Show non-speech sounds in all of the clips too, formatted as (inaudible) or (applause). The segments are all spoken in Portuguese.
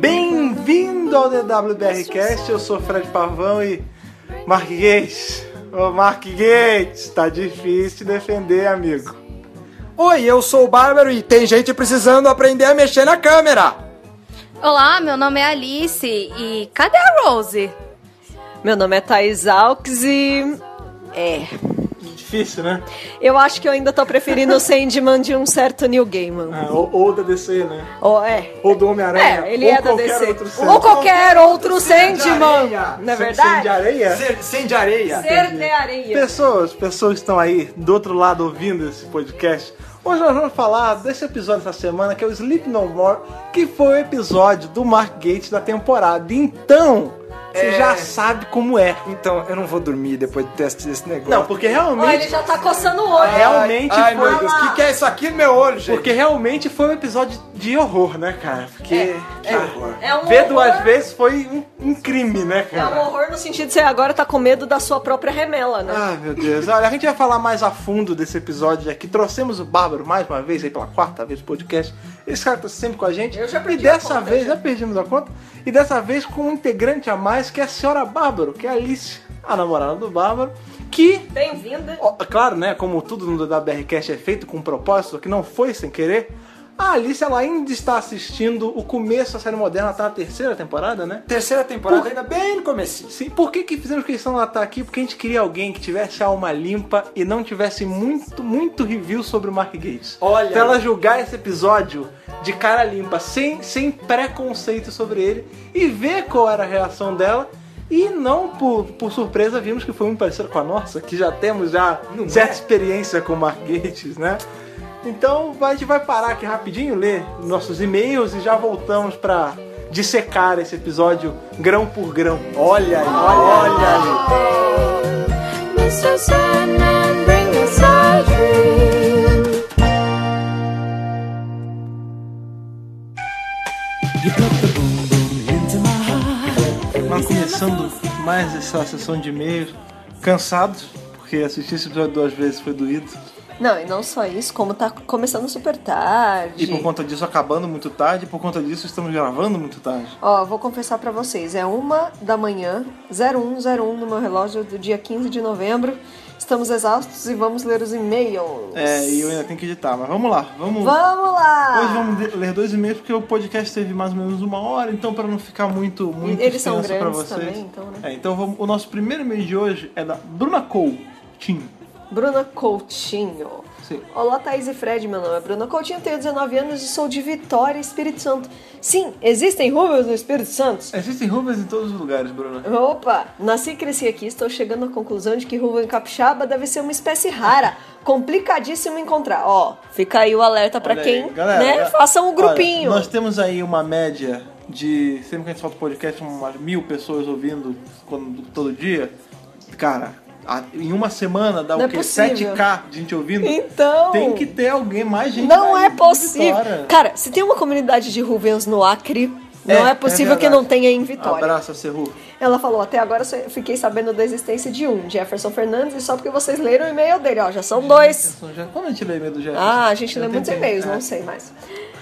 Bem-vindo ao DWBRcast, eu sou Fred Pavão e Mark Gates. Ô Mark Gates, tá difícil defender, amigo. Oi, eu sou o Bárbaro e tem gente precisando aprender a mexer na câmera. Olá, meu nome é Alice e cadê a Rose? Meu nome é Thais Alves e. É. Difícil, né? Eu acho que eu ainda tô preferindo o Sandman de um certo Neil Gaiman. Ah, ou, ou da DC, né? Ou é. Ou do Homem-Aranha. É, ele ou é da qualquer DC. outro Ou Sandman. qualquer outro Sandman. areia. Não é Sem- verdade? Sem de areia? Ser, sem de areia. Ser de areia. Pessoas, pessoas que estão aí do outro lado ouvindo esse podcast. Hoje nós vamos falar desse episódio dessa semana que é o Sleep No More, que foi o episódio do Mark Gates da temporada. Então, você É. já sabe como é. Então, eu não vou dormir depois do teste desse negócio. Não, porque Ó, ele realmente, já tá coçando o olho. realmente ai, foi meu Deus, o que, que é isso aqui no meu olho, gente? porque realmente foi um episódio de horror, né, cara? Porque Que horror. É um ver duas horror. vezes foi um, um crime, né, É um cara? horror no sentido de você agora tá com medo da sua própria remela, né? Ai, meu Deus. Olha, a gente vai falar mais a fundo desse episódio aqui. Trouxemos o Bárbaro mais uma vez, aí pela quarta vez no podcast. Esse cara tá sempre com a gente. Eu já e perdi a dessa conta, vez, já. já perdimos a conta. E dessa vez com um integrante a mais, que é a senhora Bárbaro, que é a Alice, a namorada do Bárbaro, que Bem-vinda. Ó, Claro, né? Como tudo no WRCast é feito com propósito, que não foi sem querer. A Alice, ela ainda está assistindo o começo da série moderna, tá na terceira temporada, né? Terceira temporada, ainda bem no comecinho. Sim, por que, que fizemos questão dela estar aqui? Porque a gente queria alguém que tivesse a alma limpa e não tivesse muito, muito review sobre o Mark Gates. Olha Pra ela julgar esse episódio de cara limpa, sem, sem preconceito sobre ele e ver qual era a reação dela. E não por, por surpresa vimos que foi muito parecida com a nossa, que já temos já Não certa é? experiência com o Mark Gates, né? Então a gente vai parar aqui rapidinho, ler nossos e-mails e já voltamos pra dissecar esse episódio grão por grão. Olha aí, olha aí. Mr. Sandman, bring us a dream. Mas começando mais essa sessão de e-mails, cansados, porque assistir esse episódio duas vezes foi doído. Não, e não só isso, como tá começando super tarde. E por conta disso acabando muito tarde, e por conta disso estamos gravando muito tarde. Ó, vou confessar pra vocês, é uma da manhã, 0101 no meu relógio do dia 15 de novembro. Estamos exaustos e vamos ler os e-mails. É, e eu ainda tenho que editar, mas vamos lá, vamos. Vamos lá! Hoje vamos ler dois e-mails porque o podcast teve mais ou menos uma hora, então para não ficar muito muito eles são extenso pra grandes vocês. também, então, né? É, então vamos, o nosso primeiro e-mail de hoje é da Bruna Coutinho. Bruna Coutinho. Sim. Olá, Thaís e Fred, meu nome é Bruna Coutinho, tenho 19 anos e sou de Vitória, Espírito Santo. Sim, existem ruas no Espírito Santo? Existem ruas em todos os lugares, Bruna. Opa! Nasci e cresci aqui, estou chegando à conclusão de que em capixaba deve ser uma espécie rara, complicadíssimo encontrar. Ó, fica aí o alerta pra Olha quem, aí, galera, né, galera, façam um grupinho. olha, nós temos aí uma média de. Sempre que a gente solta o podcast, umas mil pessoas ouvindo quando- todo dia. Cara, em uma semana dá Não o é quê? possível. 7k de gente ouvindo? Então, Tem que ter alguém, mais gente. não é possível. Cara, se tem uma comunidade de Rubens no Acre, não É, é, possível é que não tenha em Vitória. Abraço, Cerru. Ela falou, até agora fiquei sabendo da existência de um, Jefferson Fernandes, e só porque vocês leram o e-mail dele, ó, já são dois. Já, quando a gente lê e-mail do Jefferson? Ah, a gente Eu lê muitos e-mails, é. não sei mais.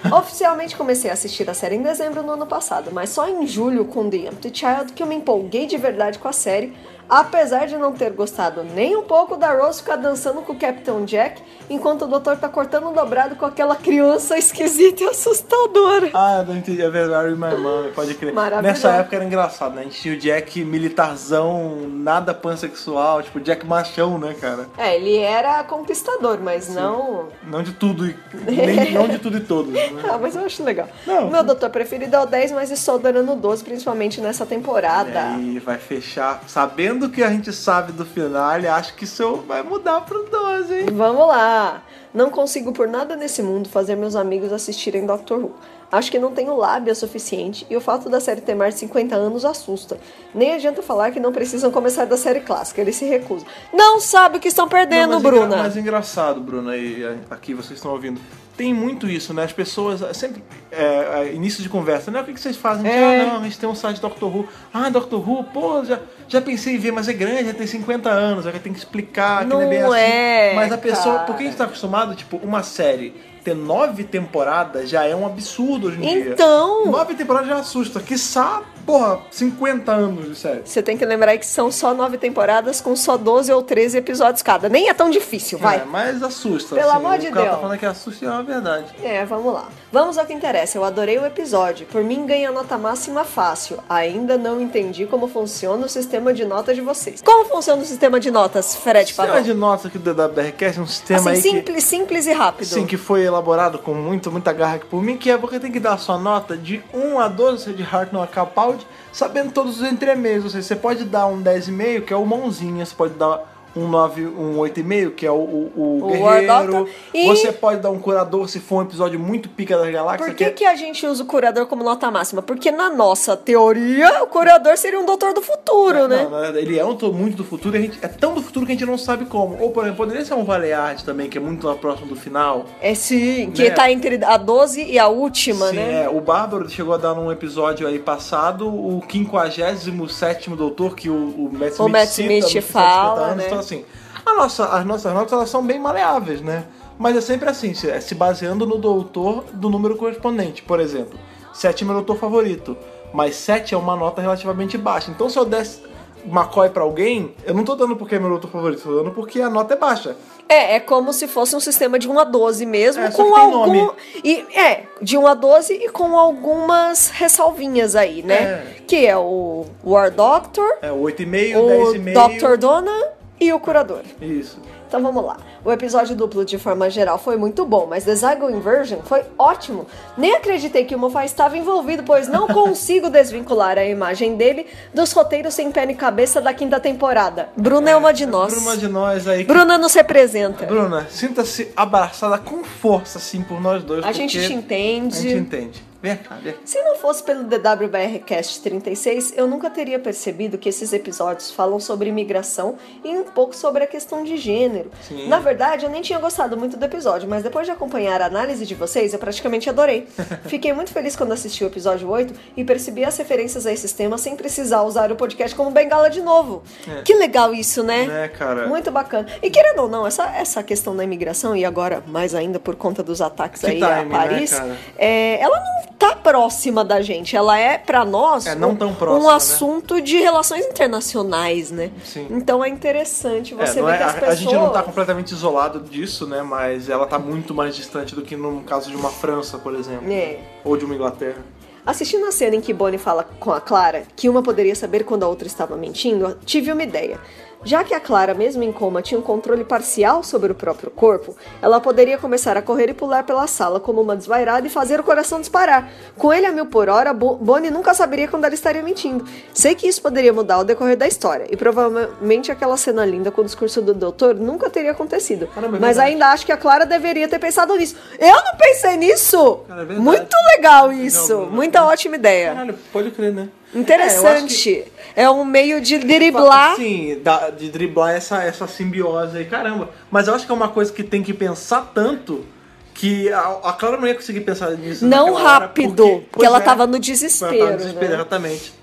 (laughs) Oficialmente comecei a assistir a série em dezembro do ano passado, mas só em julho com The Empty Child que eu me empolguei de verdade com a série, apesar de não ter gostado nem um pouco da Rose ficar dançando com o Capitão Jack, enquanto o doutor tá cortando o dobrado com aquela criança esquisita e assustadora. Ah, eu entendi. É verdade, minha irmã, pode crer. Nessa época era engraçado, né? A gente tinha o Jack militarzão, nada pansexual, tipo Jack machão, né, cara? É, ele era conquistador, mas não... Não de tudo e. Nem, não de tudo e todos. Né? (laughs) Ah, mas eu acho legal. Não. Meu doutor preferido é o 10, mas estou adorando o 12, principalmente nessa E temporada. aí vai fechar. Sabendo o que a gente sabe do final, acho que isso vai mudar pro 12, hein? Vamos lá! Não consigo por nada nesse mundo fazer meus amigos assistirem Doctor Who. Acho que não tenho lábia suficiente e o fato da série ter mais de 50 anos assusta. Nem adianta falar que não precisam começar da série clássica, eles se recusam. Não sabe o que estão perdendo, Não, mas engra- Bruna! Mas engraçado, Bruna, e aqui vocês estão ouvindo. Tem muito isso, né? As pessoas eh, sempre. É, é, início de conversa, né? O que, vocês fazem? É. Ah, não, a gente tem um site Doctor Who. Ah, Doctor Who, pô, já, já pensei em ver, mas é grande, já tem 50 anos, já tem que explicar que não, é bem Não assim. é, Mas a pessoa. cara. Porque a gente tá acostumado, tipo, uma série ter nove temporadas já é um absurdo hoje em dia. Então, Nove temporadas já assusta. Quiçá, porra, 50 anos de série. você tem que lembrar que são só nove temporadas com só 12 ou 13 episódios cada. Nem é tão difícil, vai. É, mas assusta. Pelo assim, amor o de cara Deus. tá falando que assusta e é uma verdade. É, vamos lá. Vamos ao que interessa. Eu adorei o episódio. Por mim, ganha nota máxima fácil. Ainda não entendi como funciona o sistema de notas de vocês. Como funciona o sistema de notas, Fred O sistema de notas aqui do DWRcast é um sistema Assim, aí que... simples, simples e rápido. Sim, que foi elaborado com muito, muita garra aqui por mim, que é você tem que dar a sua nota de 1 a 12, seja de Heart no Capaldi, sabendo todos os entremeios. Ou seja, você pode dar um 10,5, que é o mãozinha, você pode dar um 9, um 8,5, que é o, o, o O guerreiro. E- Você pode dar um curador se for um episódio muito pica da galáxia. Por que, é- que a gente usa o curador como nota máxima? Porque na nossa teoria, o curador seria um doutor do futuro, né? Não, na verdade, ele é um to- muito do futuro, e a gente, é tão do futuro que a gente não sabe como. Ou, por exemplo, poderia ser um Valeard também, que é muito próximo do final. É sim, que Né? tá entre a 12 e a última, Sim, né? é. O Bárbaro chegou a dar num episódio aí passado o 57 doutor que o, o Matt Smith, Matt cita Smith 50 fala, anos. né? Então, assim, a nossa, as nossas notas elas são bem maleáveis, né? Mas é sempre assim, se, se baseando no doutor do número correspondente. Por exemplo, 7 é meu doutor favorito, mas 7 é uma nota relativamente baixa. Então, se eu desse McCoy pra alguém, eu não tô dando porque é meu doutor favorito, tô dando porque a nota é baixa. É, é como se fosse um sistema de 1 a 12 mesmo, É, com algum. nome. E, é, de 1 a 12 e com algumas ressalvinhas aí, né? É. Que é o War Doctor, É 8,5, o 10,5. Dr. Donna e o Curador. Isso. Então vamos lá. O episódio duplo, de forma geral, foi muito bom, mas The Zygo Inversion foi ótimo. Nem acreditei que o Moffat estava envolvido, pois não (laughs) consigo desvincular a imagem dele dos roteiros sem pé nem cabeça da quinta temporada. Bruna é, uma de nós. Bruna de nós aí. Bruna nos representa. Bruna, sinta-se abraçada com força, assim, por nós dois. A gente te entende. A gente entende. Vem cá, vem. Se não fosse pelo DWBR Cast 36, eu nunca teria percebido que esses episódios falam sobre imigração e um pouco sobre a questão de gênero. Sim. Na verdade, eu nem tinha gostado muito do episódio, mas depois de acompanhar a análise de vocês, eu praticamente adorei. (laughs) Fiquei muito feliz quando assisti o episódio 8 e percebi as referências a esses temas sem precisar usar o podcast como bengala de novo. É. Que legal isso, né? Né, cara? Muito bacana. E querendo ou não, essa, essa questão da imigração, e agora mais ainda por conta dos ataques Que aí timing, a né, Paris, cara? é, ela não tá próxima da gente. Ela é, pra nós, É, não um, tão próxima, um né? assunto de relações internacionais, né? Sim. Então é interessante É, você não ver é- que as a, pessoas... a gente não tá completamente isolado disso, né? Mas ela tá muito mais distante do que no caso de uma França, por exemplo. É. Ou de uma Inglaterra. Assistindo a cena em que Bonnie fala com a Clara que uma poderia saber quando a outra estava mentindo, tive uma ideia. Já que a Clara, mesmo em coma, tinha um controle parcial sobre o próprio corpo, ela poderia começar a correr e pular pela sala como uma desvairada e fazer o coração disparar. Com ele a mil por hora, Bo- Bonnie nunca saberia quando ela estaria mentindo. Sei que isso poderia mudar o decorrer da história, e provavelmente aquela cena linda com o discurso do doutor nunca teria acontecido. Caramba, é Mas verdade. ainda acho que a Clara deveria ter pensado nisso. Eu não pensei nisso! Cara, é. Muito legal isso! Bruno. Muita ótima ideia. Caralho, pode crer, né? Interessante. É, um meio de driblar. Sim, de driblar essa, essa simbiose aí, caramba. Mas eu acho que é uma coisa que tem que pensar tanto que a, a Clara não ia conseguir pensar nisso. Não naquela hora, rápido, porque, pois ela é, tava no ela desespero. tava no desespero, né? exatamente.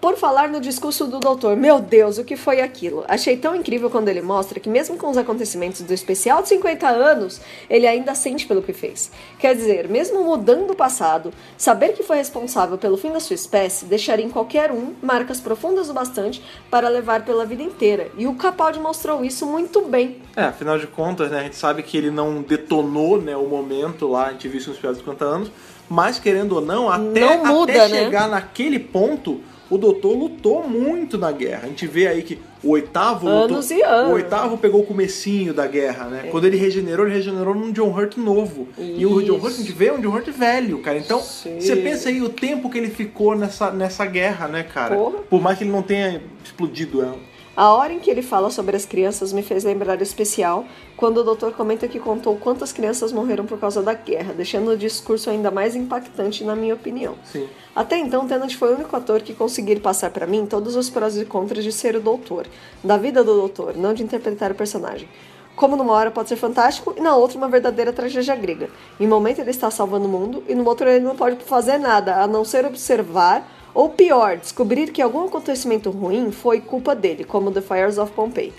Por falar no discurso do doutor, meu Deus, o que foi aquilo? Achei tão incrível quando ele mostra que, mesmo com os acontecimentos do especial de 50 anos, ele ainda sente pelo que fez. Quer dizer, mesmo mudando o passado, saber que foi responsável pelo fim da sua espécie deixaria em qualquer um marcas profundas o bastante para levar pela vida inteira. E o Capaldi mostrou isso muito bem. É, afinal de contas, né, a gente sabe que ele não detonou né, o momento lá, a gente viu isso nos piores 50 anos, mas querendo ou não, até, Não muda, até né? chegar naquele ponto, o doutor lutou muito na guerra. A gente vê aí que o oitavo Anos lutou, e anos. O oitavo pegou o comecinho da guerra, né? Quando ele regenerou, ele regenerou num John Hurt novo. E o John Hurt a gente vê é um John Hurt velho, cara. Então, Sim. você pensa aí o tempo que ele ficou nessa, nessa guerra, né, cara? Porra. Por mais que ele não tenha explodido ela. A hora em que ele fala sobre as crianças me fez lembrar o especial, quando o doutor comenta que contou quantas crianças morreram por causa da guerra, deixando o discurso ainda mais impactante, na minha opinião. Sim. Até então, Tennant foi o único ator que conseguiu passar pra mim todos os prós e contras de ser o doutor, da vida do doutor, não de interpretar o personagem. Como numa hora pode ser fantástico e na outra uma verdadeira tragédia grega. Em um momento ele está salvando o mundo e no outro ele não pode fazer nada, a não ser observar ou pior, descobrir que algum acontecimento ruim foi culpa dele, como The Fires of Pompeii.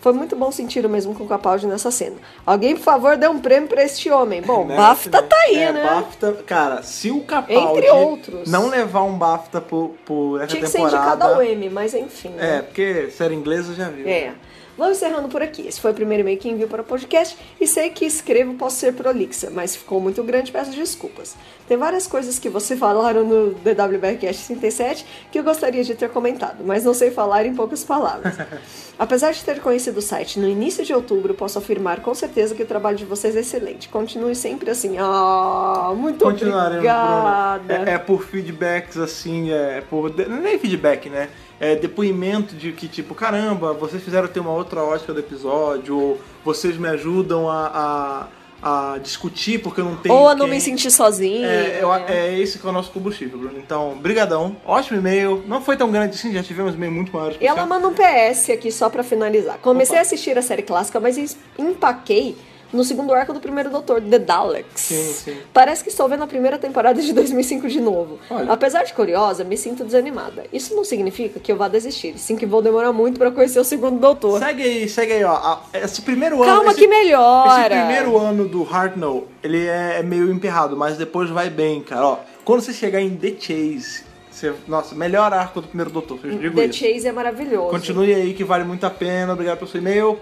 Foi muito bom sentir o mesmo com o Capaldi nessa cena. Alguém, por favor, dê um prêmio pra este homem. Bom, Né? BAFTA tá aí, é, né? BAFTA, cara, se o Capaldi Entre outros. não levar um BAFTA por, por essa Tinha que ser temporada... indicado ao M, mas enfim. É, né? porque série inglesa já viu. É. Vamos encerrando por aqui. Esse foi o primeiro e-mail que envio para o podcast e sei que escrevo posso ser prolixa, mas ficou muito grande, peço desculpas. Tem várias coisas que você falaram no DWBcast 37 que eu gostaria de ter comentado, mas não sei falar em poucas palavras. (laughs) Apesar de ter conhecido o site no início de outubro, posso afirmar com certeza que o trabalho de vocês é excelente. Continue sempre assim. Ah, muito obrigada. É, é por feedbacks, assim, é por. É nem feedback, né? É depoimento de que, tipo, caramba, vocês fizeram ter uma outra ótica do episódio, ou vocês me ajudam a, a, a discutir porque eu não tenho. Ou a não quem- me sentir sozinha. É, eu- né? é esse que é o nosso combustível, Bruno. Então, brigadão. Ótimo e-mail. Não foi tão grande assim, já tivemos e-mail muito maiores que E ela manda um PS aqui só pra finalizar. Comecei Opa. a assistir a série clássica, mas empaquei no segundo arco do primeiro Doutor, The Daleks. Sim, sim. Parece que estou vendo a primeira temporada de (laughs) 2005 de novo. Olha. Apesar de curiosa, me sinto desanimada. Isso não significa que eu vá desistir, sim que vou demorar muito pra conhecer o segundo Doutor. Segue aí, segue aí, ó. Esse primeiro ano. Calma que melhora. Esse primeiro ano do Hartnell, ele é meio emperrado, mas depois vai bem, cara. Ó, quando você chegar em The Chase, você, nossa, melhor arco do primeiro doutor, eu digo The isso. Chase é maravilhoso. Continue aí que vale muito a pena. Obrigado pelo seu e-mail.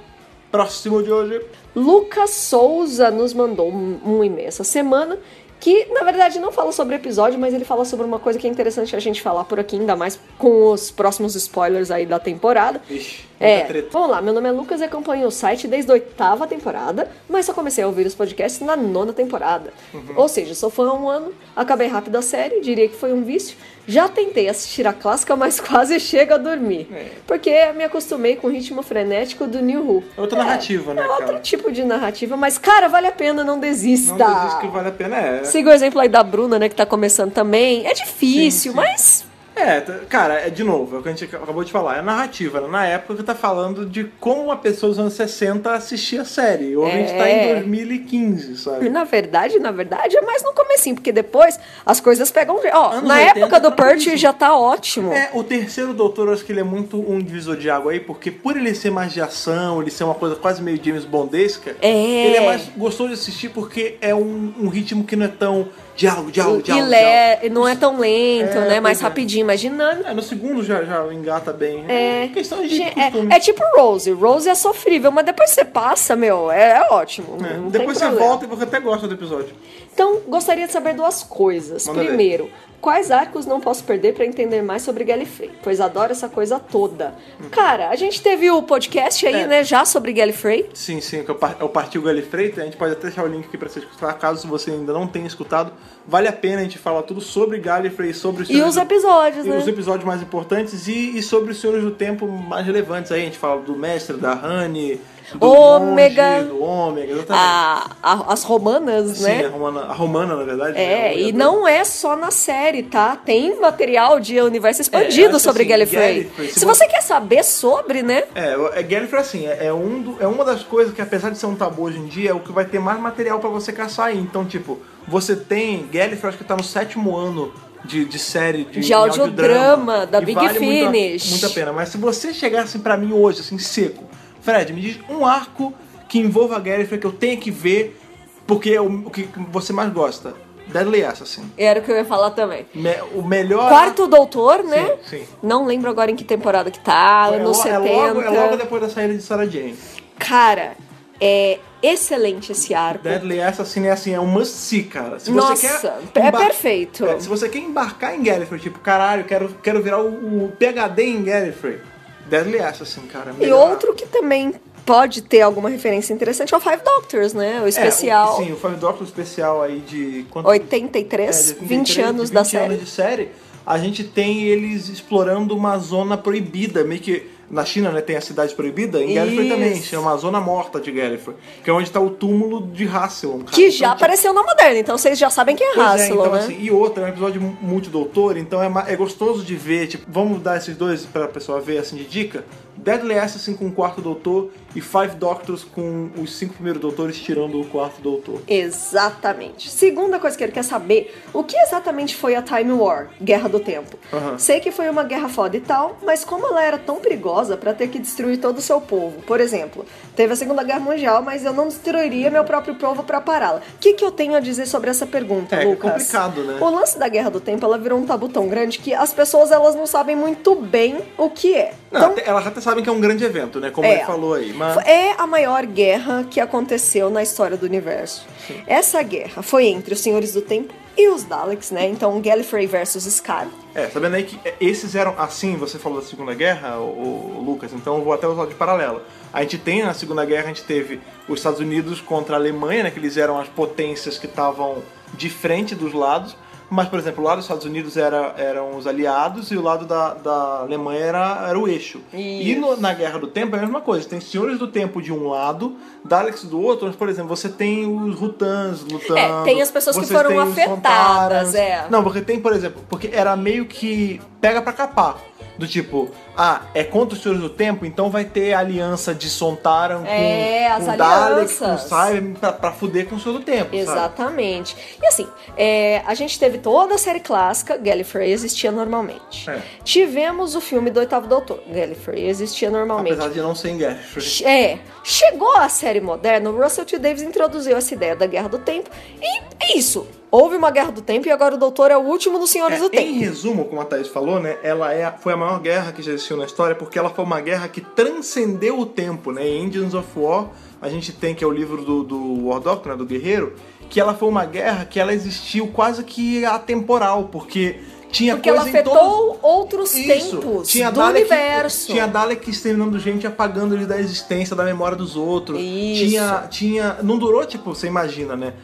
Próximo de hoje. Lucas Souza nos mandou um, um e-mail essa semana que, na verdade, não fala sobre episódio, mas ele fala sobre uma coisa que é interessante a gente falar por aqui, ainda mais com os próximos spoilers aí da temporada. Ixi, É, treta. vamos lá, meu nome é Lucas e acompanho o site desde a oitava temporada, mas só comecei a ouvir os podcasts na nona temporada. Uhum. Ou seja, sou fã há um ano, acabei rápido a série, diria que foi um vício. Já tentei assistir a clássica, mas (laughs) quase chego a dormir. É. Porque me acostumei com o ritmo frenético do New Who. É outra narrativa, né, É outro cara? tipo de narrativa, mas, cara, vale a pena, não desista. Não desiste que vale a pena, é. Siga o exemplo aí da Bruna, né, que tá começando também. É difícil, Sim, sim. mas É, cara, é de novo, é o que a gente acabou de falar, é narrativa. né? Na época que tá falando de como uma pessoa dos anos 60 assistia a série. Hoje a gente tá É. em 2015, sabe? Na verdade, na verdade, é mais no comecinho, porque depois as coisas pegam. Ó, Anos na 80 época do tá Perch já tá ótimo. É, o terceiro doutor, eu acho que ele é muito um divisor de água aí, porque por ele ser mais de ação, ele ser uma coisa quase meio James Bondesca, É. ele é mais gostoso de assistir porque é um, um ritmo que não é tão diálogo, diálogo, e diálogo. le- não é tão lento, É, né? Mais é. rapidinho, mais dinâmico. É, no segundo já, já engata bem. É, questão de Gente, costume. é, é tipo Rose. Rose é sofrível, mas depois você passa, meu, é, é ótimo. É, Depois você volta e você até gosta do episódio. Então, gostaria de saber duas coisas. Manda ver. Primeiro, quais arcos não posso perder pra entender mais sobre Gallifrey? Pois adoro essa coisa toda. Cara, a gente teve o podcast aí, Hum. É. né, já sobre Gallifrey. Sim, sim, que é o par- é o Partiu Galifrey. A gente pode até deixar o link aqui pra você escutar, caso você ainda não tenha escutado. Vale a pena a gente falar tudo sobre Gallifrey, sobre os E os do- episódios, e né? os episódios mais importantes e, e sobre os Senhores do Tempo mais relevantes aí. A gente fala do Mestre, da Honey, do Ômega. Monge, do Ômega, exatamente. A- a- as romanas, Sim, né? a romana, a romana, na verdade. né? É, A e não é só na série, tá? Tem material de universo É, expandido acho sobre assim, Gallifrey. Gallifrey, se Se você- você quer saber sobre, né? É, é Gallifrey assim, é, é um do- é uma das coisas que apesar de ser um tabu hoje em dia, é o que vai ter mais material pra você caçar aí. Então, tipo, você tem Gallifrey, acho que tá no sétimo ano de, de série de, De em audiodrama, da Big vale muito a- Finish. Muito a pena. Mas se você chegar assim pra mim hoje, assim, seco, Fred, me diz um arco que envolva Gallifrey que eu tenha que ver porque é o, que você mais gosta. Deadly Assassin. Era o que eu ia falar também. Me- o melhor. Quarto Doutor, né? Sim, sim. Não lembro agora em que temporada que tá, é, anos lo- 70. é logo, é logo depois da saída de Sarah Jane. Cara, é excelente esse arco. Deadly Assassin é assim, é um must see, cara. Se Nossa, você é perfeito. É, se você quer embarcar em Gallifrey, tipo, caralho, quero, quero virar o, o PHD em Gallifrey. Deadly Assassin, cara. E melhor. outro que também pode ter alguma referência interessante é o Five Doctors, né? O É, especial o, sim, o Five Doctor especial aí de... Quanto, 83, é, de 20 23, anos de da 20 série. anos de série. A gente tem eles explorando uma zona proibida, meio que... Na China, né, tem a cidade proibida, em Gallifrey também, chama a Zona Morta de Gallifrey, que é onde tá o túmulo de Hasselon, cara. Que Então, já tipo, apareceu na moderna, então vocês já sabem quem é Pois é, Hasselon, então, né? assim, e outra, é um episódio multidoutor, então é, é gostoso de ver, tipo, vamos dar esses dois pra pessoa ver, assim, de dica? Deadly Assassin com o quarto doutor e Five Doctors com os cinco primeiros doutores tirando o quarto doutor. Exatamente. Segunda coisa que ele quer saber, o que exatamente foi a Time War, Guerra do Tempo? Aham. Sei que foi uma guerra foda e tal, mas como ela era tão perigosa pra ter que destruir todo o seu povo? Por exemplo, teve a Segunda Guerra Mundial, mas eu não destruiria meu próprio povo pra pará-la. O que, que eu tenho a dizer sobre essa pergunta, É, é Lucas? complicado, né? O lance da Guerra do Tempo, ela virou um tabu tão grande que as pessoas elas não sabem muito bem o que é. Não, Então, até- elas até sabem que é um grande evento, né? Como É. ele falou aí. Mas... é a maior guerra que aconteceu na história do universo. Essa guerra foi entre os Senhores do Tempo e os Daleks, né? Então, Gallifrey versus Scar. É, sabendo aí que esses eram assim, você falou da Segunda Guerra, o, Lucas, então eu vou até usar de paralelo. A gente tem na Segunda Guerra, a gente teve os Estados Unidos contra a Alemanha, né, que eles eram as potências que estavam de frente dos lados, mas, por exemplo, o lado dos Estados Unidos era, eram os aliados e o lado da, da Alemanha era, era o eixo. E no- na Guerra do Tempo é a mesma coisa, tem Senhores do Tempo de um lado, Daleks do outro, mas, por exemplo, você tem os Rutans lutando. É, tem as pessoas que foram afetadas, é. Não, porque tem, por exemplo, porque era meio que pega pra capar. Do tipo, ah, é contra os Senhores do Tempo, então vai ter aliança de Sontaran com, É, as com Daleks, com alianças. Cyber, pra, pra fuder com o Senhor do Tempo, sabe? Exatamente. E assim, é, a gente teve toda a série clássica, Gallifrey existia normalmente. É. Tivemos o filme do Oitavo Doutor, Gallifrey existia normalmente. Apesar de não ser em Gallifrey. É, chegou a série moderna, o Russell T. Davis introduziu essa ideia da Guerra do Tempo e é isso. Houve uma Guerra do Tempo e agora o Doutor é o último dos Senhores do É, em Tempo. resumo, como a Thaís falou, né? Ela é, foi a maior guerra que já existiu na história, porque ela foi uma guerra que transcendeu o tempo, né? Em Engines of War, a gente tem que é o livro do, do War Doctor, né? Do Guerreiro, que ela foi uma guerra que ela existiu quase que atemporal, porque tinha Porque coisa ela em todos- afetou outros Isso. tempos tinha do Dalek, universo. Tinha Dalek exterminando gente, apagando eles da existência, da memória dos outros. Isso. Tinha, tinha. Não durou, tipo, você imagina, né?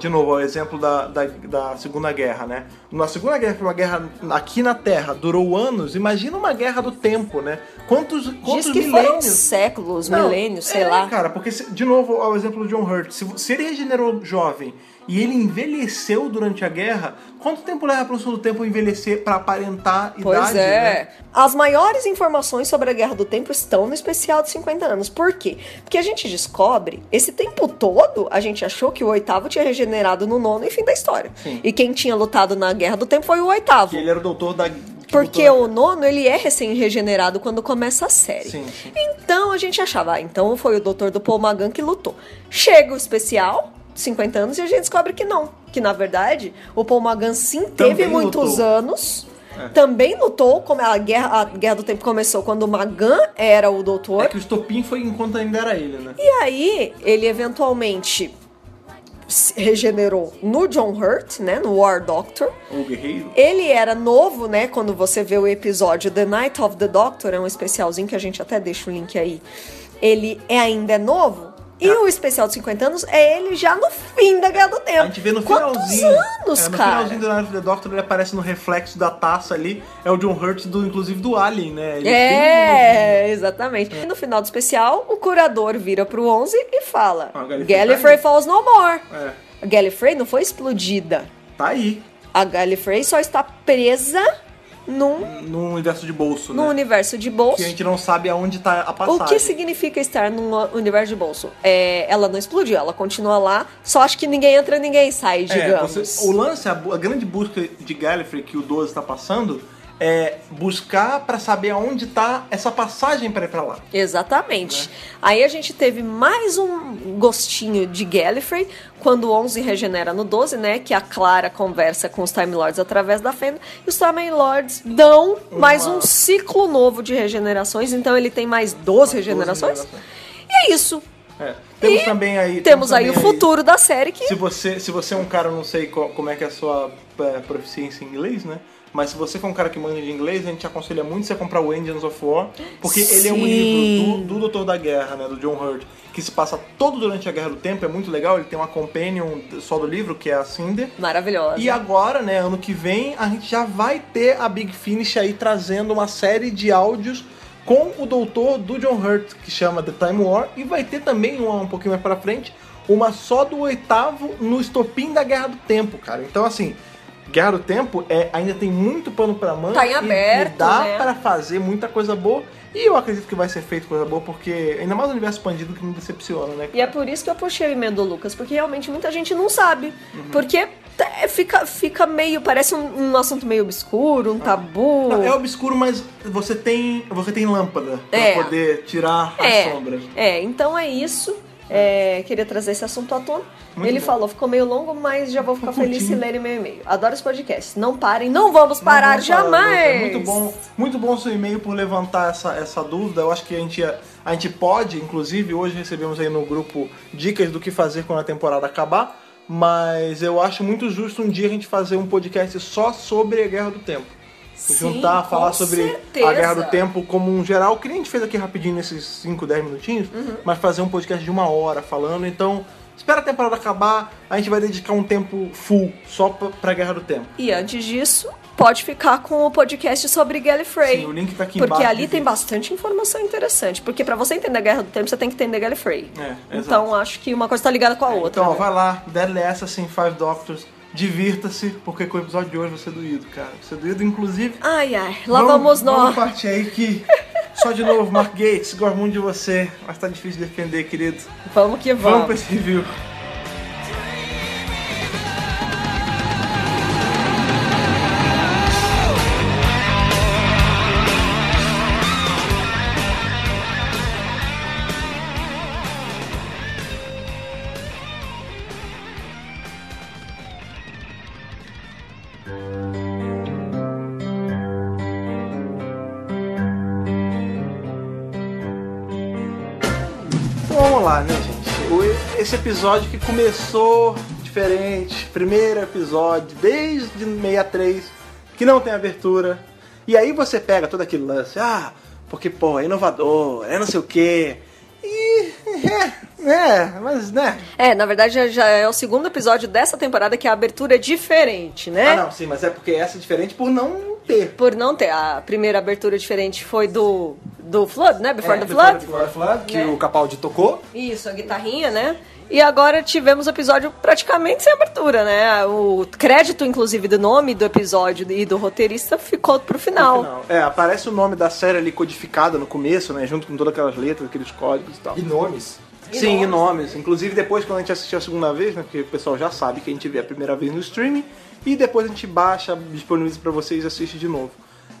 De novo, o exemplo da, da, da Segunda Guerra, né? Na Segunda Guerra, uma guerra aqui na Terra, durou anos. Imagina uma guerra do tempo, né? Quantos, quantos Diz que milênios? séculos, Não, milênios, sei é, lá. cara, porque, de novo, ao exemplo do John Hurt, se, se ele regenerou jovem e ele envelheceu durante a guerra, quanto tempo leva para o do tempo envelhecer para aparentar Pois idade, é. né? As maiores informações sobre a Guerra do Tempo estão no especial de 50 anos. Por quê? Porque a gente descobre, esse tempo todo, a gente achou que o oitavo tinha regenerado no nono e fim da história. Sim. E quem tinha lutado na Guerra do Tempo foi o oitavo. Que ele era o doutor da. que Porque o nono, ele é recém-regenerado quando começa a série. Sim, sim. Então a gente achava, ah, então foi o doutor do Paul Magan que lutou. Chega o especial, 50 anos, e a gente descobre que não. Que na verdade, o Paul Magan sim teve Também muitos lutou. anos. É. Também lutou, como a guerra, a guerra do Tempo começou quando o Magan era o doutor. É que o estopim foi enquanto ainda era ele, né? E aí, ele eventualmente se regenerou no John Hurt, né? No War Doctor. O guerreiro. Ele era novo, né? Quando você vê o episódio The Night of the Doctor, é um especialzinho que a gente até deixa o link aí. Ele é ainda é novo. E o especial de 50 anos é ele já no fim da Guerra do Tempo. A gente vê no Quantos finalzinho. anos, é, no cara? finalzinho do Night of the Doctor, ele aparece no reflexo da taça ali. É o John Hurt, do, inclusive do Alien, né? Ele É, exatamente. E no final do especial, o curador vira pro 11 e fala: Ah, Gallifrey Gallifrey tá falls no more. É, A Gallifrey não foi explodida. tá aí. A Gallifrey só está presa num, No universo de bolso, num né? universo de bolso. Que a gente não sabe aonde tá a O passagem. que significa estar num universo de bolso? É, ela não explodiu, ela continua lá, só acho que ninguém entra ninguém sai, É, digamos. você- o lance, a, a grande busca de Gallifrey que o 12 está passando é buscar pra saber aonde tá essa passagem para ir pra lá. Exatamente. Aí a gente teve mais um gostinho de Gallifrey quando o 11 regenera no 12, né? Que a Clara conversa com os Time Lords através da fenda. E os Time Lords dão mais um ciclo novo de regenerações. Então ele tem mais 12 regenerações. regenerações. E é isso. É. Temos E também aí. Temos aí o futuro da série que Se você, se você é um cara, não sei qual- como é que é a sua é, proficiência em inglês, né? Mas se você for um cara que manja de inglês, a gente aconselha muito você comprar o Engines of War, porque ele é um Sim. livro do, do Doutor da Guerra, né? Do John Hurt, que se passa todo durante a Guerra do Tempo, é muito legal. Ele tem uma companion só do livro, que é a Cinder. maravilhosa. E agora, né, ano que vem, a gente já vai ter a Big Finish aí trazendo uma série de áudios com o doutor do John Hurt, que chama The Time War, e vai ter também uma um pouquinho mais pra frente, uma só do oitavo no estopim da Guerra do Tempo, cara. Então, assim, Guerra do Tempo é, ainda tem muito pano pra manga. Tá em e- aberto, E dá né? pra fazer muita coisa boa. E eu acredito que vai ser feito coisa boa, porque ainda mais o universo expandido que me decepciona, né? E é por isso que eu puxei o e-mail do Lucas, porque realmente muita gente não sabe. Porque é, fica, fica meio. Parece um, um assunto meio obscuro, um tabu. Não, é obscuro, mas você tem, você tem lâmpada pra É. poder tirar É, as sombras. é, então é isso. É, queria trazer esse assunto à tona. Muito Ele bom. falou, ficou meio longo, mas já vou ficar Ficou feliz se lerem meu e-mail. Adoro esse podcast. Não parem, não vamos parar Não, parar, jamais! É muito bom, muito bom seu e-mail por levantar essa, essa dúvida. Eu acho que a gente, a gente pode, inclusive, hoje recebemos aí no grupo dicas do que fazer quando a temporada acabar. Mas eu acho muito justo um dia a gente fazer um podcast só sobre a Guerra do Tempo. Sim, Juntar, falar sobre certeza. a Guerra do Tempo como um geral, que nem a gente fez aqui rapidinho nesses 5, 10 minutinhos, Uhum. mas fazer um podcast de uma hora falando. Então, espera a temporada acabar, a gente vai dedicar um tempo full só pra, Guerra do Tempo. E antes disso, pode ficar com o podcast sobre Gallifrey. Sim, o link tá aqui Porque embaixo. ali tem bastante informação interessante. Porque pra você entender a Guerra do Tempo, você tem que entender Gallifrey. É, então exato. acho que uma coisa tá ligada com a outra. Então, ó, né? vai lá, Deadly Assassin, Five Doctors, divirta-se, porque com o episódio de hoje vai ser doído, cara. Vai ser doído, inclusive. Ai, ai, lá vamos, nós. Vamos partir aí que. Só de novo, Mark Gates, gosto muito de você, mas tá difícil de defender, querido. Vamos que Vamos vamos. pra esse review. Esse episódio que começou diferente, primeiro episódio, desde 63, que não tem abertura. E aí você pega todo aquele lance, ah, porque, pô, é inovador, é não sei o quê. E. É, é, mas, né? É, na verdade já- já é o segundo episódio dessa temporada que a abertura é diferente, né? Ah, não, sim, mas é porque essa é diferente por não ter. Por não ter. A primeira abertura diferente foi do, do Flood, né? Before É, the Before Flood. the Flood, que Né? o Capaldi tocou. Isso, a guitarrinha, né? E agora tivemos o episódio praticamente sem abertura, né? O crédito, inclusive, do nome do episódio e do roteirista ficou pro final. Não. É, aparece o nome da série ali codificado no começo, né? Junto com todas aquelas letras, aqueles códigos e tal. E nomes. Sim, e nomes. Inclusive depois quando a gente assistiu a segunda vez, né? Porque o pessoal já sabe que a gente vê a primeira vez no streaming e depois a gente baixa, disponibiliza pra vocês e assiste de novo.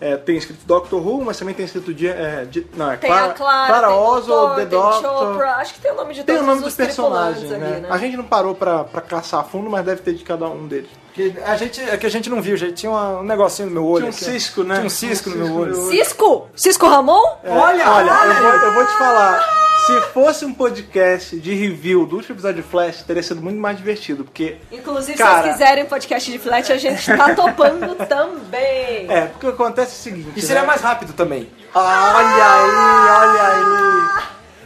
É, tem escrito Doctor Who, mas também tem escrito é, não, é Tem Clara, Clara, Clara tem o Oswald, Doutor, The Doctor. Chopra, acho que tem o nome de Tem o todos nome os dos personagens, né? ali, né? A gente não parou pra, pra caçar a fundo, mas deve ter de cada um deles. Que a gente, é que a gente não viu, gente. Tinha uma- um negocinho no meu olho. Tinha um aqui, cisco, né? Tinha um cisco Tinha no um meu olho. cisco no meu Cisco! Cisco Ramon? Olha! Olha, eu vou, eu vou te falar. Se fosse um podcast de review do último episódio de Flash, teria sido muito mais divertido, porque Inclusive, se Cara. vocês quiserem podcast de flat, a gente tá (laughs) topando também. É, porque acontece o seguinte. E seria né? mais rápido também. Olha aí, olha aí.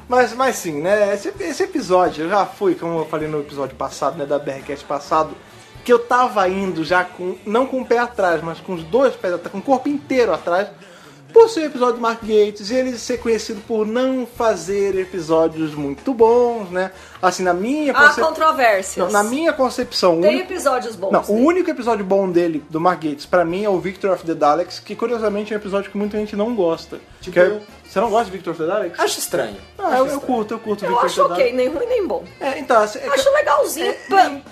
Mas, mas sim, né? Esse, esse episódio, eu já fui, como eu falei no episódio passado, né? Da BRCast passado, que eu tava indo já com. Não com o pé atrás, mas com os dois pés atrás, com o corpo inteiro atrás. Por ser o episódio do Mark Gates e ele ser conhecido por não fazer episódios muito bons, né? Assim, na minha Há concep- controvérsias. Não, na minha concepção, Tem único- episódios bons. não, o né? único episódio bom dele, do Mark Gates, pra mim é o Victor of the Daleks, que curiosamente é um episódio que muita gente não gosta. Tipo Que é- eu. Você não gosta de Victor of the Daleks? Acho estranho. Ah, eu, eu curto, eu curto Eu Victor acho of the ok, Daleks. nem ruim nem bom. É, então, assim, é que- Acho legalzinho. É,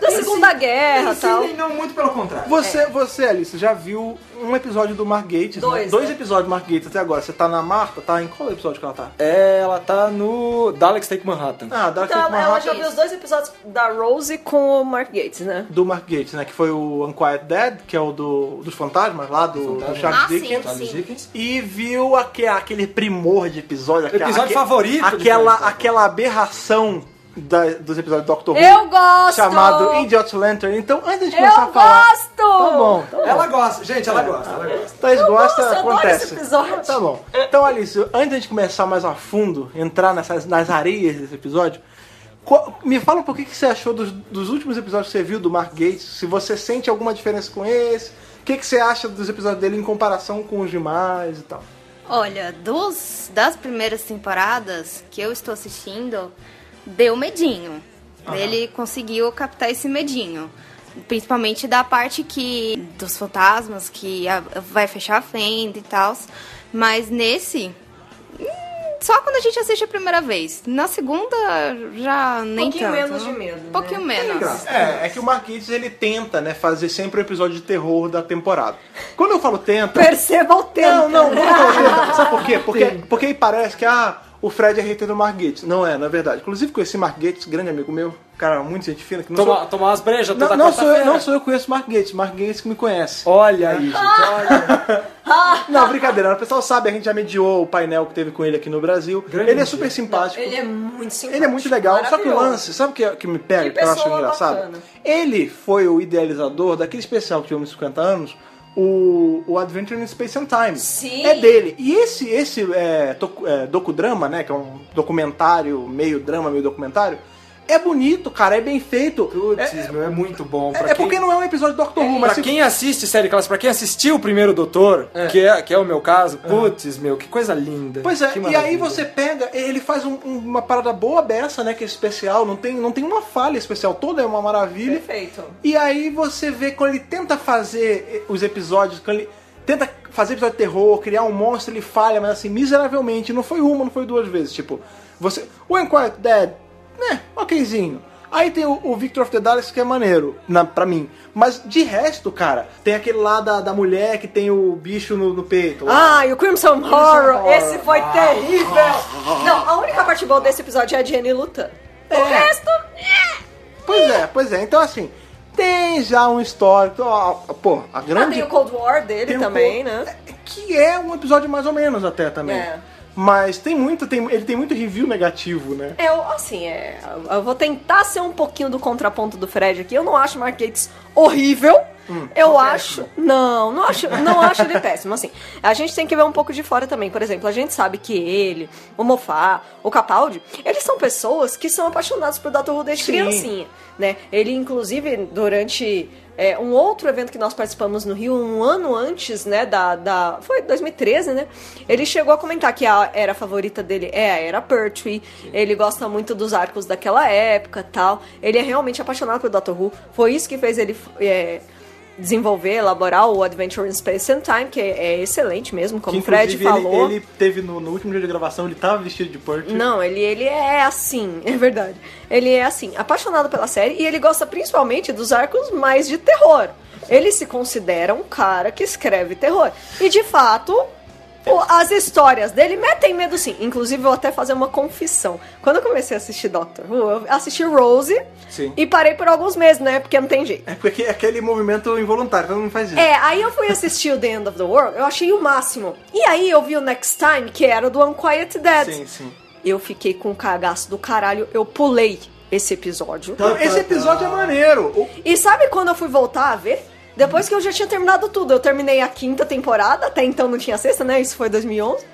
da Segunda Guerra e Sim, tal. nem não, muito pelo contrário. Você, você, Alice, já viu um episódio do Mark Gates? né? Dois, Dois né? episódios do Mark Gates até agora. Você tá na Marta? Tá em qual episódio que ela tá? É, ela tá no Daleks Take Manhattan. Ah, Dark Então, ela Manhattan já viu os dois episódios da Rose com o Mark Gates, né? do Mark Gates, né? Que foi o Unquiet Dead, que é o do, dos fantasmas lá, do, do Fantasma. Charles Ah, sim, Dickens. Charles sim. Dickens. E viu aque- aquele primor de episódio. aquele- Episódio aque- favorito Aquela, Friends. aquela aberração da- dos episódios do Doctor Who. Eu gosto! Chamado Idiot Lantern. Então, antes de Eu começar a falar... gosto! Tá bom, tá bom. Ela gosta, gente, ela gosta, ela gosta. Thaís gosta, eu adoro acontece. esse episódio. Tá bom. Então, Alice, antes de começar mais a fundo, entrar nessas, nas areias desse episódio, qual- me fala um pouquinho o que você achou dos, dos últimos episódios que você viu do Mark Gates, se você sente alguma diferença com esse, o que, que você acha dos episódios dele em comparação com os demais e tal. Olha, dos, das primeiras temporadas que eu estou assistindo, deu medinho. Ele conseguiu captar esse medinho. Principalmente da parte que. dos fantasmas, que a- vai fechar a fenda e tal. Mas nesse. hum, Só quando a gente assiste a primeira vez. Na segunda, já nem pouquinho tanto. menos de medo, né? Um pouquinho menos. É, é que o Gates ele tenta, né, fazer sempre o episódio de terror da temporada. Quando eu falo tenta, Perceba o tempo. Não, não, não, não, não. Sabe por quê? Porque, porque aí parece que ah, o Fred é hater do Mark Gates. Não é, na verdade. Inclusive conheci Mark Gates, grande amigo meu, cara, muito gente fina. Que não Tomar, sou, tomar umas brejas toda não, não sou eu, não sou eu que conheço Mark Gates, Mark Gates que me conhece. Olha aí, (laughs) gente, olha. Não, brincadeira. O pessoal sabe, a gente já mediou o painel que teve com ele aqui no Brasil. Grande ele é super simpático. Ele é muito simpático. Ele é muito legal, só que o lance, sabe o que, que me pega, Que que, eu acho engraçado? bacana. Ele foi o idealizador daquele especial que tivemos 50 anos, o, o Adventure in Space and Time. Sim. É dele. E esse, esse é, é, docudrama, né, que é um documentário, meio drama, meio documentário, é bonito, cara, é bem feito. Putz, é, meu, é muito bom. Pra é quem... porque não é um episódio de Doctor Who, mas Pra se- quem assiste série clássica, pra quem assistiu o primeiro Doutor, Que, é, que é o meu caso, putz, meu, que coisa linda. Pois é, e aí você pega, ele faz um- um- uma parada boa beça, né, que é especial, não tem, não tem uma falha especial, toda é uma maravilha. Perfeito. E aí você vê quando ele tenta fazer os episódios, quando ele tenta fazer episódio de terror, criar um monstro, ele falha, mas assim, miseravelmente. Não foi uma, não foi duas vezes. Tipo, você. O Unquiet Dead, né, okzinho. Aí tem o, o Victor of the Daleks que é maneiro, na, pra mim. Mas de resto, cara, tem aquele lá da, da mulher que tem o bicho no, no peito. lá. Ah, e o Crimson Horror, Horror. esse foi terrível. (laughs) Não, a única parte boa desse episódio é a Jenny lutando. O É. resto, Pois é, pois é. Então assim, tem já um histórico. ó, pô, a ah, grande. tem o Cold War dele um também, pouco- né? Que é um episódio mais ou menos até também. É. Mas tem muito, tem, ele tem muito review negativo, né? Eu, assim, é, eu vou tentar ser um pouquinho do contraponto do Fred aqui. Eu não acho Mark Gates horrível. eu acho. Não, não acho, não acho ele péssimo. Assim, a gente tem que ver um pouco de fora também. Por exemplo, a gente sabe que ele, o Mofá, o Capaldi, eles são pessoas que são apaixonados por Dr. Who desde Sim. criancinha. Né? Ele, inclusive, durante é, um outro evento que nós participamos no Rio, um ano antes, né, da, da... Foi 2013, né? Ele chegou a comentar que a era favorita dele é a era Pertwee. Ele gosta muito dos arcos daquela época tal. Ele é realmente apaixonado por Dr. Who. Foi isso que fez ele... é, desenvolver, elaborar o Adventure in Space and Time, que é, excelente mesmo, como que o Fred inclusive ele- falou. Ele, teve no, no último dia de gravação, ele tava vestido de Purt. Não, ele, ele é assim, (laughs) é verdade. Ele é assim, apaixonado pela série e ele gosta principalmente dos arcos mais de terror. Ele se considera um cara que escreve terror. E de fato, as histórias dele metem medo sim. Inclusive, eu vou até fazer uma confissão. Quando eu comecei a assistir Doctor Who, eu assisti Rose Sim. e parei por alguns meses, né? Porque não tem jeito. É porque é aquele movimento involuntário, todo mundo faz isso. É, aí eu fui assistir o The End of the World, eu achei o máximo. E aí eu vi o Next Time, que era do Unquiet Dead. Sim, sim. Eu fiquei com um cagaço do caralho, eu pulei esse episódio. Então, esse episódio é maneiro. O- E sabe quando eu fui voltar a ver? Depois que eu já tinha terminado tudo. Eu terminei a quinta temporada, até então não tinha sexta, né? Isso foi 2011.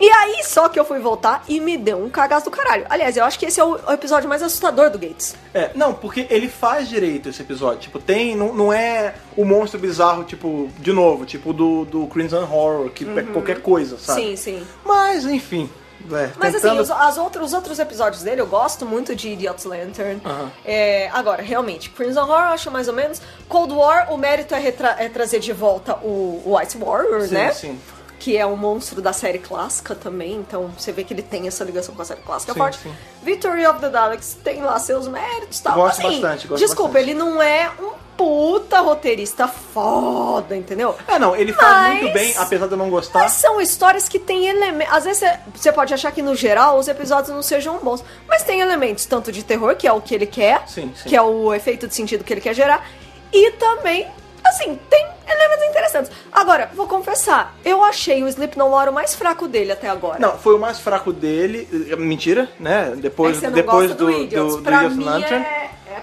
E aí só que eu fui voltar e me deu um cagaço do caralho. Aliás, eu acho que esse é o episódio mais assustador do Gates. É, não, porque ele faz direito esse episódio. Tipo, tem. Não, não é o monstro bizarro, tipo, de novo, tipo do, do Crimson Horror, que é qualquer coisa, sabe? Sim, sim. Mas, enfim. É, Mas tentando... assim, os, as outros, os outros episódios dele, eu gosto muito de Idiot's Lantern. Aham. É, agora, realmente, Crimson Horror eu acho mais ou menos. Cold War, o mérito é, é trazer de volta o, o White Warrior, Sim, né? sim. Que é um monstro da série clássica também, então você vê que ele tem essa ligação com a série clássica Sim, forte. sim. Victory of the Daleks tem lá seus méritos e tal. Gosto assim, bastante, gosto Desculpa, bastante. ele não é um puta roteirista foda, entendeu? É, não, ele faz Mas- muito bem, apesar de eu não gostar. Mas são histórias que têm elementos. Às vezes você- pode achar que no geral os episódios não sejam bons, mas tem elementos tanto de terror, que é o que ele quer, Sim, sim. que é o efeito de sentido que ele quer gerar, e também, assim, tem elementos interessantes. Agora, vou confessar, eu achei o Sleep No More o mais fraco dele até agora. Não, foi o mais fraco dele. Mentira, né? é Depois, não depois do, do, do, do mim Lantern. é, é,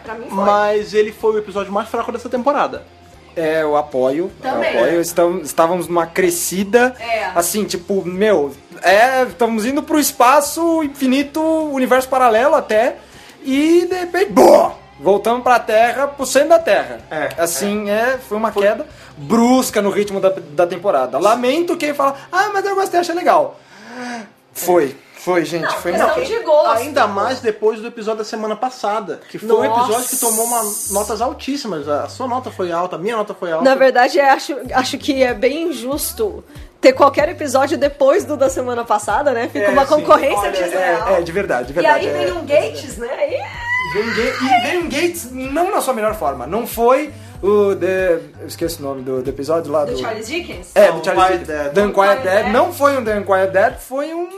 pra mim foi. Mas ele foi o episódio mais fraco dessa temporada. É, eu apoio. Também. Eu apoio. Estamos, estávamos numa crescida. É. Assim, tipo, meu, é, estamos indo pro espaço infinito, universo paralelo até. E de repente, boa! Voltamos pra Terra, pro centro da Terra. É, assim, é. foi uma queda brusca no ritmo da, da temporada. Lamento quem fala, ah, mas eu gostei, achei legal. Foi. Foi, gente, Não, foi muito. de gosto. Ainda mais depois do episódio da semana passada, que foi um Nossa. episódio que tomou uma, notas altíssimas. A sua nota foi alta, a minha nota foi alta. Na verdade, eu acho, acho que é bem injusto ter qualquer episódio depois do da semana passada, né? Fica É, uma sim. concorrência Olha, desleal. é, é, de verdade, de E verdade. aí é. vem um Gates, né? E... Ga- e veio um Gates não na sua melhor forma. Não foi o The. Eu esqueci o nome do, do episódio lá do. Do Charles Dickens? É, Não, do Charles Dickens. Dead. The Unquiet Quiet Dead. Dead. Não foi um The Unquiet Dead, foi um.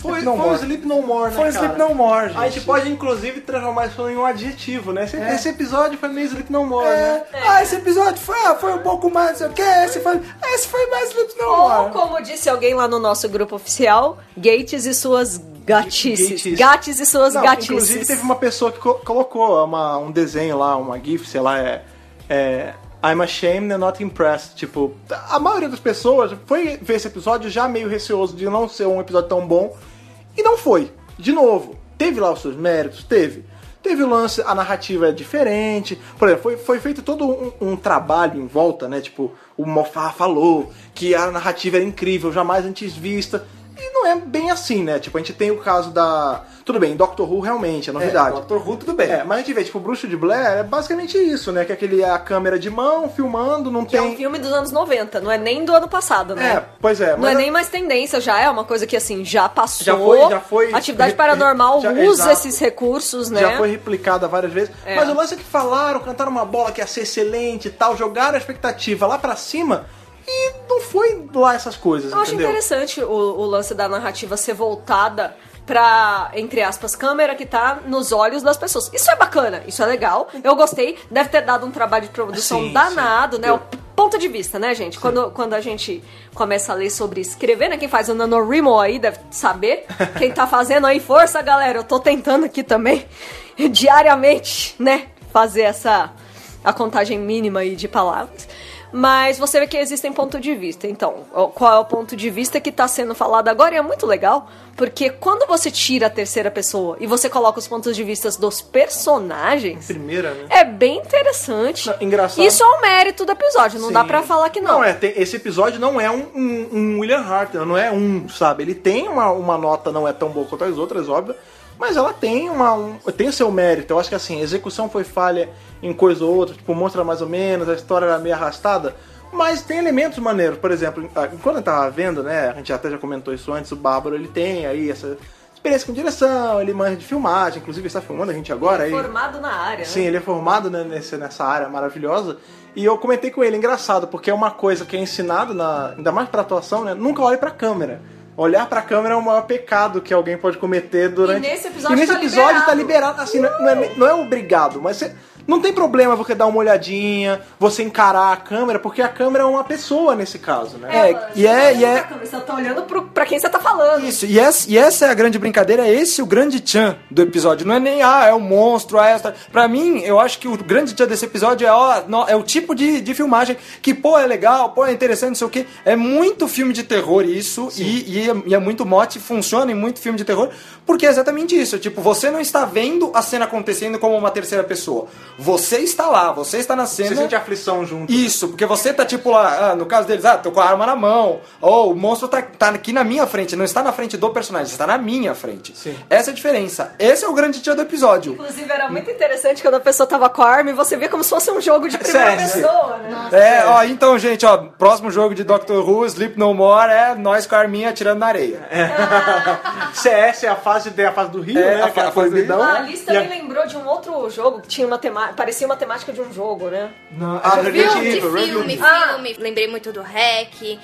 Foi, No foi o Sleep No More, né, Foi um? Sleep No More, gente. A gente pode, inclusive, transformar isso em um adjetivo, né? Esse, É. esse episódio foi meio Sleep No More, É. né? Ah, esse episódio foi, ah, foi um pouco mais, não sei o que, esse foi, esse foi mais Sleep No Ou, More. como disse alguém lá no nosso grupo oficial, Gates e suas gatices. Gates. Gates e suas Não, gatices. inclusive teve uma pessoa que co- colocou uma- um desenho lá, uma GIF, sei lá, é, é I'm ashamed and not impressed. Tipo, a maioria das pessoas foi ver esse episódio já meio receoso de não ser um episódio tão bom. E não foi. De novo, teve lá os seus méritos, teve. Teve o lance, a narrativa é diferente. Por exemplo, foi, foi feito todo um, um trabalho em volta, né? Tipo, o Moffat falou que a narrativa era incrível, jamais antes vista. E não é bem assim, né? Tipo, a gente tem o caso da. Tudo bem, Doctor Who realmente é novidade. É, Dr. Who, tudo bem. É, mas a gente vê, tipo, o Bruxo de Blair é basicamente isso, né? Que é aquele a câmera de mão, filmando, não Que é tem. um filme dos anos 90, não é nem do ano passado, né? É, pois é. Não é nem mais tendência, já é uma coisa que assim, já passou. Já foi- já foi- Atividade paranormal já- usa exato. esses recursos, né? Já foi replicada várias vezes. É. Mas o lance é que falaram, cantaram uma bola que ia ser excelente e tal, jogaram a expectativa lá pra cima e não foi lá essas coisas, Eu acho entendeu? interessante o, o lance da narrativa ser voltada pra, entre aspas, câmera que tá nos olhos das pessoas. Isso é bacana, isso é legal. Eu gostei. Deve ter dado um trabalho de produção Sim, danado, sim. né? O ponto de vista, né, gente? Quando, quando a gente começa a ler sobre escrever, né? Quem faz o NaNoWriMo aí deve saber. Quem tá fazendo aí, força, galera. Eu tô tentando aqui também, (laughs) diariamente, né? Fazer essa a contagem mínima aí de palavras. Mas você vê que existem pontos de vista. Então, qual é o ponto de vista que está sendo falado agora? E é muito legal, porque quando você tira a terceira pessoa e você coloca os pontos de vista dos personagens, Primeira, né? é bem interessante. Não, engraçado. Isso é um mérito do episódio, não Sim. dá pra falar que não. Não, é, tem- esse episódio não é um, um- um William Hartnell, não é um, sabe? Ele tem uma, uma nota, não é tão boa quanto as outras, óbvio, mas ela tem uma um, tem o seu mérito. Eu acho que assim, a execução foi falha em coisa ou outra, tipo, mostra mais ou menos, a história era meio arrastada, mas tem elementos maneiros. Por exemplo, enquanto eu tava vendo, né, a gente até já comentou isso antes, o Bárbaro, ele tem aí essa experiência com direção, ele manja de filmagem, inclusive ele está filmando a gente agora aí. Formado na área, Sim, né? ele é formado né, nesse, nessa área maravilhosa. E eu comentei com ele, engraçado, porque é uma coisa que é ensinado, na, ainda mais pra atuação, né? Nunca olhe pra câmera. Olhar pra câmera é o maior pecado que alguém pode cometer durante. E nesse episódio E nesse tá episódio liberado. tá liberado, assim, não é, não é- não é obrigado, mas você. Não tem problema você dar uma olhadinha, você encarar a câmera, porque a câmera é uma pessoa nesse caso, né? É, e é- e é- Você tá olhando pro, pra quem você tá falando. Isso, e essa, e essa é a grande brincadeira, é esse o grande tchan do episódio. Não é nem, ah, é o monstro, é essa. Pra mim, eu acho que o grande tchan desse episódio é, ó, no- é o tipo de, de filmagem que, pô, é legal, pô, é interessante, não sei o quê. É muito filme de terror isso, e, e, é, e é muito mote, funciona em muito filme de terror, porque é exatamente isso. Tipo, você não está vendo a cena acontecendo como uma terceira pessoa. Você está lá, você está na cena. Você sente aflição junto. Isso, porque você tá tipo lá, ah, no caso deles, ah, tô com a arma na mão. Ou o monstro tá, tá aqui na minha frente, não está na frente do personagem, está na minha frente. Sim. Essa é a diferença. Esse é o grande tchan do episódio. Inclusive, era muito interessante quando a pessoa tava com a arma e você via como se fosse um jogo de primeira Sério? pessoa, né? É, ó, então, gente, ó, próximo jogo de Doctor Who, Sleep No More, é nós com a arminha atirando na areia. (laughs) CS é a fase D, a fase do Rio, É, né? a é fa- a fase do Rio. Ah, a Alice também E a- lembrou de um outro jogo que tinha uma temática, parecia uma temática de um jogo, né? Não, Ah, é- Resident Filme, Evil, filme. Ah. filme. Lembrei muito do REC,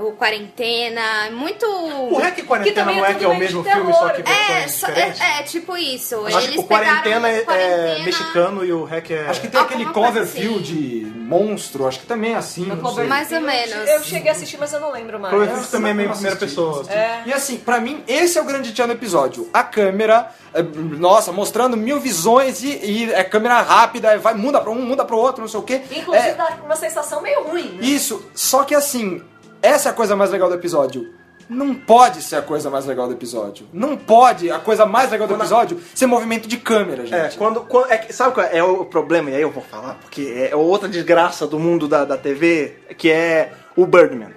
o Quarentena, muito... O Rec e Que Quarentena também não é é que é o mesmo filme, só que É, só- é, é, tipo isso. Acho que o Quarentena é, é Quarentena- mexicano e o Rec é... Acho que tem aquele Alguma coisa Cloverfield monstro, acho que também é assim, não sei. Mais ou Eu- menos. Eu cheguei a assistir, mas eu não lembro mais. Cloverfield também é meio primeira pessoa. É. E assim, pra mim, esse é o grande tchan do episódio. A câmera, é, nossa, mostrando mil visões e, e é câmera rápida, vai, muda pra um, muda pro outro, não sei o quê. Inclusive É, dá uma sensação meio ruim, né? Isso, só que assim, essa é a coisa mais legal do episódio. Não pode ser a coisa mais legal do episódio. Não pode a coisa mais legal do episódio ser movimento de câmera, gente. É, quando, quando- é sabe qual é o problema? E aí eu vou falar, porque é outra desgraça do mundo da, da TV, que é o Birdman.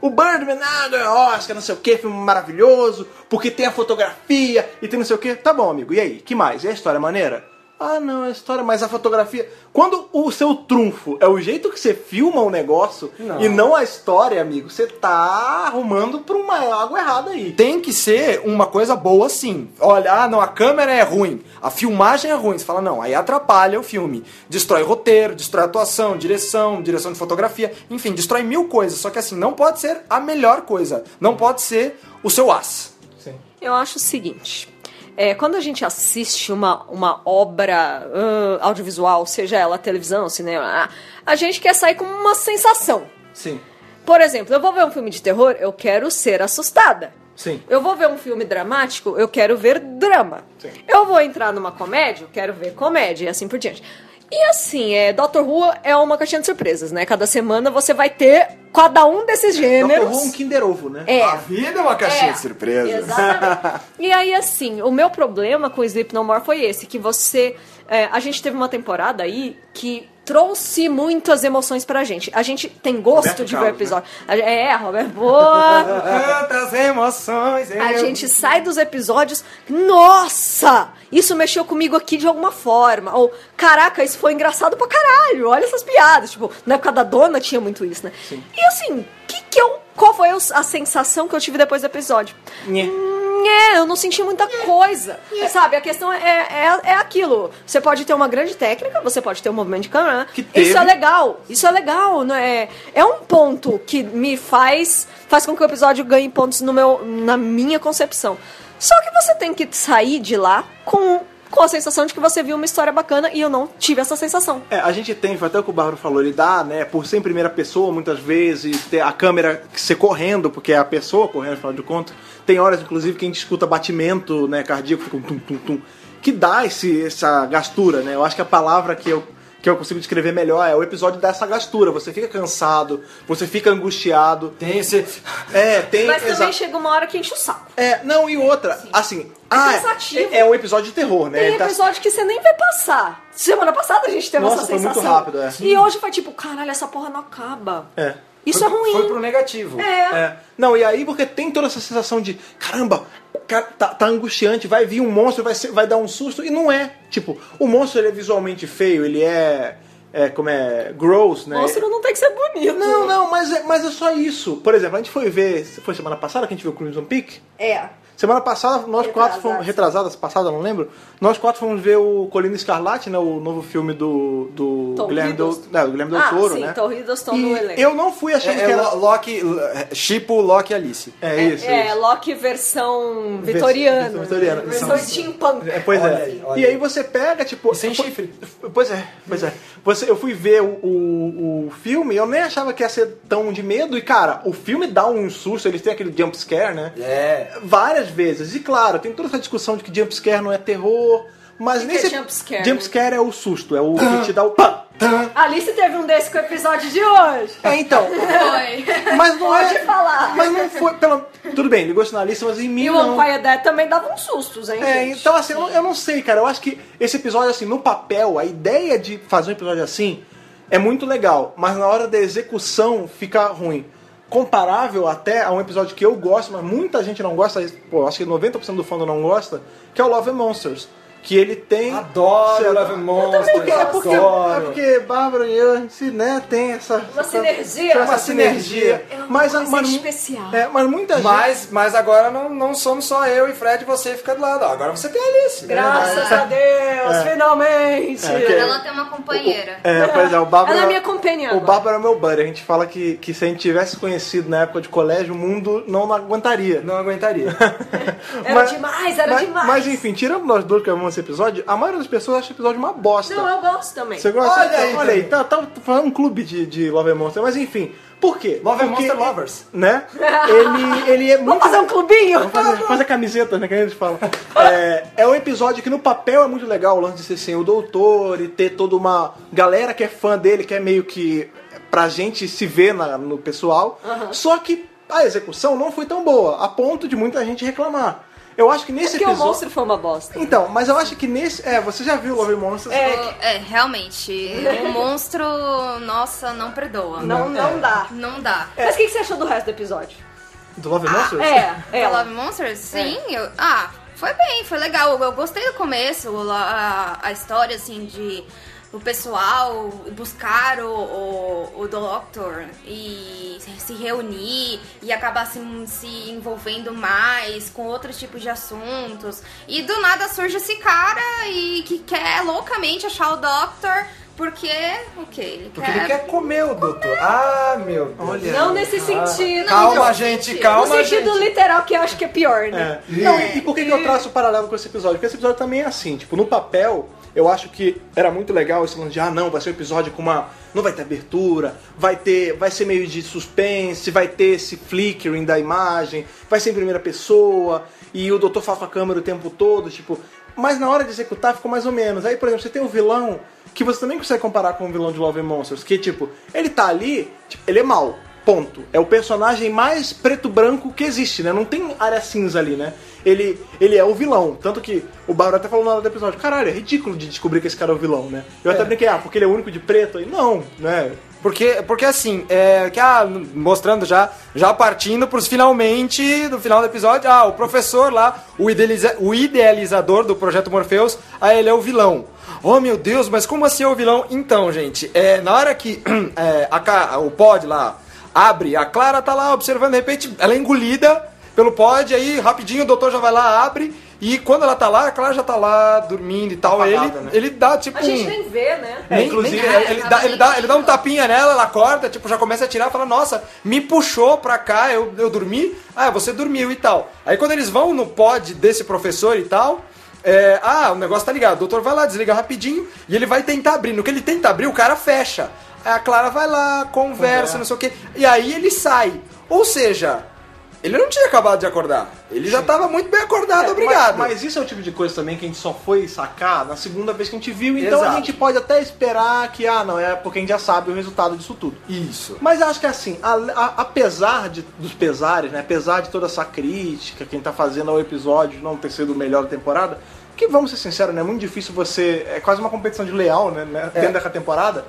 o Birdman, ah, ganhou Oscar, não sei o que, filme maravilhoso, porque tem a fotografia e tem não sei o que. Tá bom, amigo, e aí? Que mais? E a história é maneira? Ah, não, a história, mas a fotografia. Quando o seu trunfo é o jeito que você filma o negócio Não. e não a história, amigo, você tá arrumando pra uma água errada aí. Tem que ser uma coisa boa sim. Olha, ah, não, a câmera é ruim, a filmagem é ruim. Você fala, não, aí atrapalha o filme. Destrói roteiro, destrói atuação, direção, direção de fotografia, enfim, destrói mil coisas. Só que assim, não pode ser a melhor coisa. Não pode ser o seu as. Eu acho o seguinte. É, quando a gente assiste uma, uma obra ah, audiovisual, seja ela televisão, cinema, a gente quer sair com uma sensação. Sim, Por exemplo, eu vou ver um filme de terror, eu quero ser assustada. sim. Eu vou ver um filme dramático, eu quero ver drama. Sim. Eu vou entrar numa comédia, eu quero ver comédia e assim por diante. E assim, é, Doctor Who é uma caixinha de surpresas, né? Cada semana você vai ter cada um desses Doctor gêneros. Who é um Kinder Ovo, né? É. A vida é uma caixinha É, de surpresa. Exatamente. e aí, assim, o meu problema com Sleep No More foi esse, que você... é, a gente teve uma temporada aí que trouxe muitas emoções pra gente. A gente tem gosto Roberto de ver o Carlos, episódio. A- É, Roberto, boa! Quantas emoções eu... A gente sai dos episódios, nossa, isso mexeu comigo aqui de alguma forma. Ou, caraca, isso foi engraçado pra caralho, olha essas piadas. Tipo, na época da dona tinha muito isso, né? E assim, que eu, qual foi a sensação que eu tive depois do episódio? Nhé. Hum, É, eu não senti muita coisa. Sabe, a questão é, é, é aquilo. Você pode ter uma grande técnica, você pode ter um movimento de câmera. Isso é legal. Isso é legal. Não é, é um ponto que me faz faz com que o episódio ganhe pontos no meu, na minha concepção. Só que você tem que sair de lá com, com a sensação de que você viu uma história bacana e eu não tive essa sensação. É, a gente tem, foi até o que o Bárbaro falou, ele dá, né, por ser em primeira pessoa, muitas vezes, ter a câmera ser correndo, porque é a pessoa correndo, afinal de contas. Tem horas, inclusive, que a gente escuta batimento, né, cardíaco, fica um tum, tum, tum, que dá esse, essa gastura, né, eu acho que a palavra que eu, que eu consigo descrever melhor é o episódio dessa gastura, você fica cansado, você fica angustiado, Tem esse... é, tem... Mas também exa- chega uma hora que enche o saco. É, não, e outra, assim, ah, cansativo. é, é um episódio de terror, né, Tem tá- episódio que você nem vê passar. Semana passada a gente teve Nossa, essa foi muito sensação. rápido, é. E hoje foi tipo, caralho, essa porra não acaba. É. Isso foi, é ruim. Foi pro negativo. É. É. Não, e aí porque tem toda essa sensação de caramba, cara, tá, tá angustiante, vai vir um monstro, vai, ser- vai dar um susto, e não é. Tipo, o monstro ele é visualmente feio, ele é. é como é. gross, né? Monstro não tem que ser bonito. Não, não, mas é, mas é só isso. Por exemplo, a gente foi ver. Foi semana passada que a gente viu Crimson Peak? É. Semana passada, nós Retrasada, quatro fomos. Retrasadas, passada, não lembro. Nós quatro fomos ver o Colina Escarlate, né? O novo filme do. do Tom Guilherme Del, não, do Guilherme Del Ah, Toro, sim, né? Tom Hiddleston e no elenco. Eu não fui achando É, que é era. Lo- Loki, Chipo, Loki e Alice. É isso. É, isso. Loki versão vitoriana. versão vitoriana. Versão steampunk. É, pois Olha é. aí, e aí você pega, tipo. E sem chifre. Pois é, pois é. Você, eu fui ver o, o, o filme, eu nem achava que ia ser tão de medo, e cara, o filme dá um susto, eles têm aquele jump scare, né? É. Várias vezes. E claro, tem toda essa discussão de que jump scare não é terror. Mas que nesse. é jump scare, Jump né? scare é o susto, é o que (coughs) te dá o. pá. Alice teve um desse com o episódio de hoje. É, então. Foi. Mas não Pode é. falar. Mas não foi. Pelo, tudo bem, ele gostou na lista, mas em mim. E o. Vampire Dead também dava uns sustos, hein, É, gente? então assim, eu não, eu não sei, cara. Eu acho que esse episódio, assim, no papel, a ideia de fazer um episódio assim é muito legal, mas na hora da execução fica ruim. Comparável até a um episódio que eu gosto, mas muita gente não gosta, pô, acho que 90% do fandom não gosta, que é o Love and Monsters. Que ele tem. Adoro lá. Love and Monsters. É porque, é porque, é porque Bárbara e eu, a gente, né, tem essa. Uma essa- sinergia. Uma Uma sinergia. É uma mas, coisa mas, especial. É, mas muita gente. Mas, mas agora não, não somos só eu e Fred e você fica do lado. Agora você tem a Alice. Graças a Deus, finalmente. É, que- Ela tem uma companheira. É, pois é, o Bárbara. Ela é minha companhia O. Bárbara é meu buddy. A gente fala que, que se a gente tivesse conhecido na época de colégio, o mundo não aguentaria. Não aguentaria. (laughs) Era demais, era mas, demais. Mas enfim, tirando nós dois que amamos esse episódio, a maioria das pessoas acha esse episódio uma bosta. Não, eu gosto também. Você gosta? Olha aí, Olha aí, também. tá, tá falando um clube de, de Love and Monster, mas enfim. Por quê? Love and Porque, Monster Lovers. Né? Ele, ele é (laughs) muito. Vamos fazer um clubinho? Vamos fazer, fazer camiseta, né? Que a gente fala. É, é um episódio que no papel é muito legal, o lance de ser sem o doutor e ter toda uma galera que é fã dele, que é meio que pra gente se ver na- no pessoal. Só que a execução não foi tão boa, a ponto de muita gente reclamar. Eu acho que nesse Porque o episódio. monstro foi uma bosta. Então, mas eu acho que nesse. É, você já viu Love Monsters? O- É, realmente. O monstro, nossa, não perdoa. Não, não dá. Não dá. Mas o que que você achou do resto do episódio? Do Love Monsters? É, The ela. Love Monsters? Sim, eu. Ah, foi bem, foi legal. Eu, eu gostei do começo, a, a história, assim, de o pessoal buscar o, o, o Doctor e se reunir e acabar se, se envolvendo mais com outros tipos de assuntos. E do nada surge esse cara e que quer loucamente achar o Doctor porque o quê? Ele Porque ele quer comer o doutor. Ah, meu Deus. Olha. Não nesse sentido. Calma, não, gente, calma, no sentido gente. literal, que eu acho que é pior, né? É. Não, e, e por que, que eu traço o paralelo com esse episódio? Porque esse episódio também é assim, tipo, no papel, eu acho que era muito legal esse lance de, ah, não, vai ser um episódio com uma. Não vai ter abertura, vai ter. Vai ser meio de suspense, vai ter esse flickering da imagem, vai ser em primeira pessoa, e o doutor fala com a câmera o tempo todo, tipo. Mas na hora de executar ficou mais ou menos. Aí, por exemplo, você tem o vilão, que você também consegue comparar com o vilão de Love and Monsters, que tipo, ele tá ali, tipo, ele é mau. Ponto. É o personagem mais preto-branco que existe, né? Não tem área cinza ali, né? Ele, ele é o vilão. Tanto que o Bárbara até falou na hora do episódio, caralho, é ridículo de descobrir que esse cara é o vilão, né? Eu até brinquei, ah, porque ele é o único de preto? Aí, não, né? Porque, porque assim, é, que, ah, mostrando já, já partindo pros finalmente, do final do episódio, ah, o professor lá, o, idealiza, o idealizador do projeto Morpheus, ah, ele é o vilão. Oh meu Deus, mas como assim é o vilão? Então, gente, é, na hora que (clears throat) é, a, o pod lá abre, a Clara tá lá observando, de repente ela é engolida pelo pod, aí rapidinho o doutor já vai lá, abre, e quando ela tá lá, a Clara já tá lá dormindo e tal, Apagada, ele, né? ele dá tipo A gente um... nem vê, né? É, Nem- inclusive, nem- é, ele, dá, ele, dá, ele dá um tapinha nela, ela acorda, tipo, já começa a tirar e fala, nossa, me puxou pra cá, eu, eu dormi, ah, você dormiu e tal. Aí quando eles vão no pod desse professor e tal, é, ah, o negócio tá ligado, o doutor vai lá, desliga rapidinho, e ele vai tentar abrir. No que ele tenta abrir, o cara fecha. Aí a Clara vai lá, conversa, Conversa. não sei o quê, e aí ele sai. Ou seja, ele não tinha acabado de acordar, ele já tava muito bem acordado, É, obrigado. Mas, mas isso é o tipo de coisa também que a gente só foi sacar na segunda vez que a gente viu, então Exato. a gente pode até esperar que, ah, não, é porque a gente já sabe o resultado disso tudo. Isso. Mas acho que assim, a- a- apesar de, dos pesares, né? Apesar de toda essa crítica que a gente tá fazendo ao episódio não ter sido o melhor da temporada, que vamos ser sinceros, né? É muito difícil você. É quase uma competição de leal, né? né, É. Dentro daquela temporada.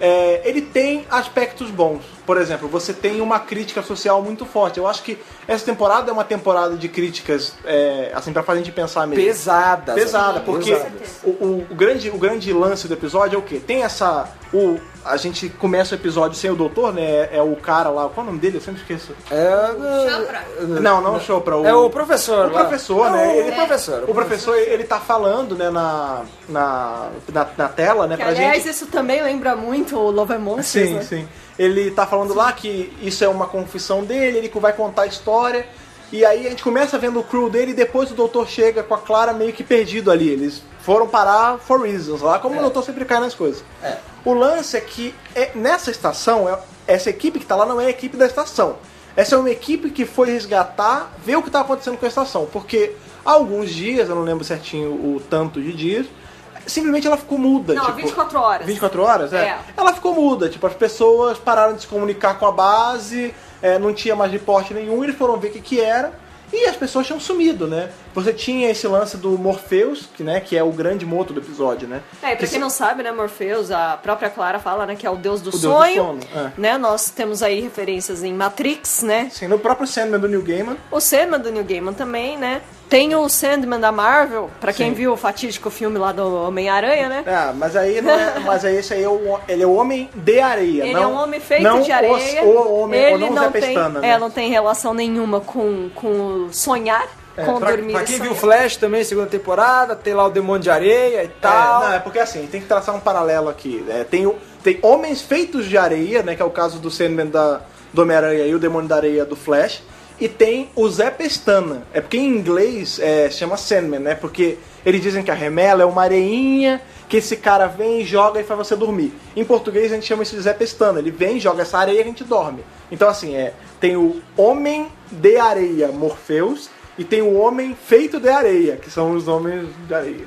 É, ele tem aspectos bons. Por exemplo, você tem uma crítica social muito forte. Eu acho que essa temporada é uma temporada de críticas, é, assim, pra fazer a gente pensar mesmo Pesadas. pesada, porque Pesadas. o, o- o grande, o grande lance do episódio é o quê? Tem essa. O, a gente começa o episódio sem o doutor, né? É o cara lá. Qual é o nome dele? Eu sempre esqueço. É, Chopra. Não, não o Chopra. O, É o professor. o lá. professor, É né? O, Ele- o professor. O professor, ele tá falando, né, na, na, na, na tela, né, Que, pra aliás, gente. isso também lembra muito o Love and Monsters, Sim, né? sim. Ele tá falando lá que isso é uma confissão dele, ele vai contar a história. E aí a gente começa vendo o crew dele e depois o doutor chega com a Clara meio que perdido ali. Eles foram parar for reasons, lá como o doutor sempre cai nas coisas. É. O lance é que é- nessa estação, é- essa equipe que tá lá não é a equipe da estação. Essa é uma equipe que foi resgatar, ver o que tá acontecendo com a estação. Porque há alguns dias, eu não lembro certinho o tanto de dias, simplesmente ela ficou muda. Não, tipo, 24 horas. 24 horas, é. É. Ela ficou muda, tipo, as pessoas pararam de se comunicar com a base, é, não tinha mais reporte nenhum, eles foram ver o que, que era, e as pessoas tinham sumido, né? Você tinha esse lance do Morpheus, que, né, que é o grande moto do episódio, né? É, e pra Que quem não sabe, né, Morpheus, a própria Clara fala, né, que é o deus do deus do sonho. sono, é. Né, nós temos aí referências em Matrix, né? Assim, no próprio Sandman do New Gaiman, O Sandman do New Gaiman também, né? Tem o Sandman da Marvel, pra quem viu o fatídico filme lá do Homem-Aranha, né? É, mas aí não é, (laughs) mas aí esse aí é o, ele é o homem de areia, Ele não, é um homem feito não de areia. O, o homem, ele ou não, o não tem, Pestana, né? é, não tem relação nenhuma com, com o sonhar, com Pra, dormir pra quem viu Flash também, segunda temporada, tem lá o Demônio de Areia e É, tal. não, é porque assim, tem que traçar um paralelo aqui. É, tem, o- tem homens feitos de areia, né? Que é o caso do Sandman da, do Homem-Aranha e o Demônio da Areia do Flash. E tem o Zé Pestana. É porque em inglês é, chama Sandman, né? Porque eles dizem que a remela é uma areinha que esse cara vem, joga e faz você dormir. Em português a gente chama isso de Zé Pestana. Ele vem, joga essa areia e a gente dorme. Então assim, é, tem o Homem de Areia, Morpheus, e tem o Homem feito de areia, que são os homens de areia.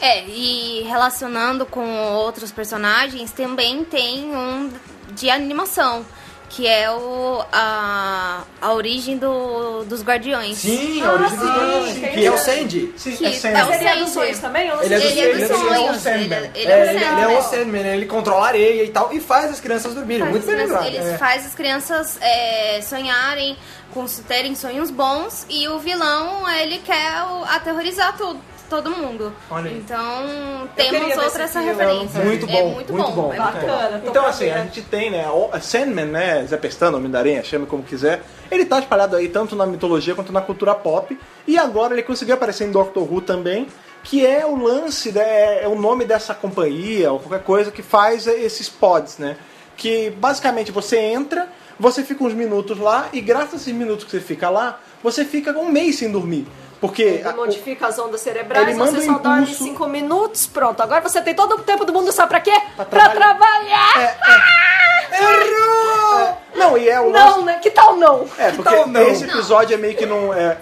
É, e relacionando com outros personagens, também tem um de animação, que é o, a, a origem do, dos guardiões. Sim, a origem dos sim, Guardiões. tem Que é o esse- Sandy. Sim, Que é é Sandman. o Mas ele é dos Sandy. sonhos também? Ele é sei. Ele é dos ele é o sonhos. Ele, é- ele É, é o ele, é Sandman. o Sandman, ele controla a areia e tal, e faz as crianças dormirem. Faz Muito bem lembrado. Ele É. faz as crianças é, sonharem, com, terem sonhos bons e o vilão, ele quer o- aterrorizar todo, todo mundo. Olha aí. Então, temos outra essa referência. Muito É bom, muito, muito bom. bom. É bom. Bacana. Então, assim, a gente tem, né, o Sandman, né, Zé Pestana, Homem da Aranha, chame como quiser, ele tá espalhado aí tanto na mitologia quanto na cultura pop, e agora ele conseguiu aparecer em Doctor Who também, que é o lance, né, é o nome dessa companhia, ou qualquer coisa que faz esses pods, né, que basicamente você entra, você fica uns minutos lá, e graças a esses minutos que você fica lá, você fica um mês sem dormir. Porque Ele a- modifica as ondas cerebrais, você um só dorme impulso. 5 minutos, pronto. Agora você tem todo o tempo do mundo, sabe pra quê? Pra, trabalhar. trabalhar! Errou! Não, e é o Não, lance- né? Que tal não? É, Que porque tal não? esse episódio é meio que não. É,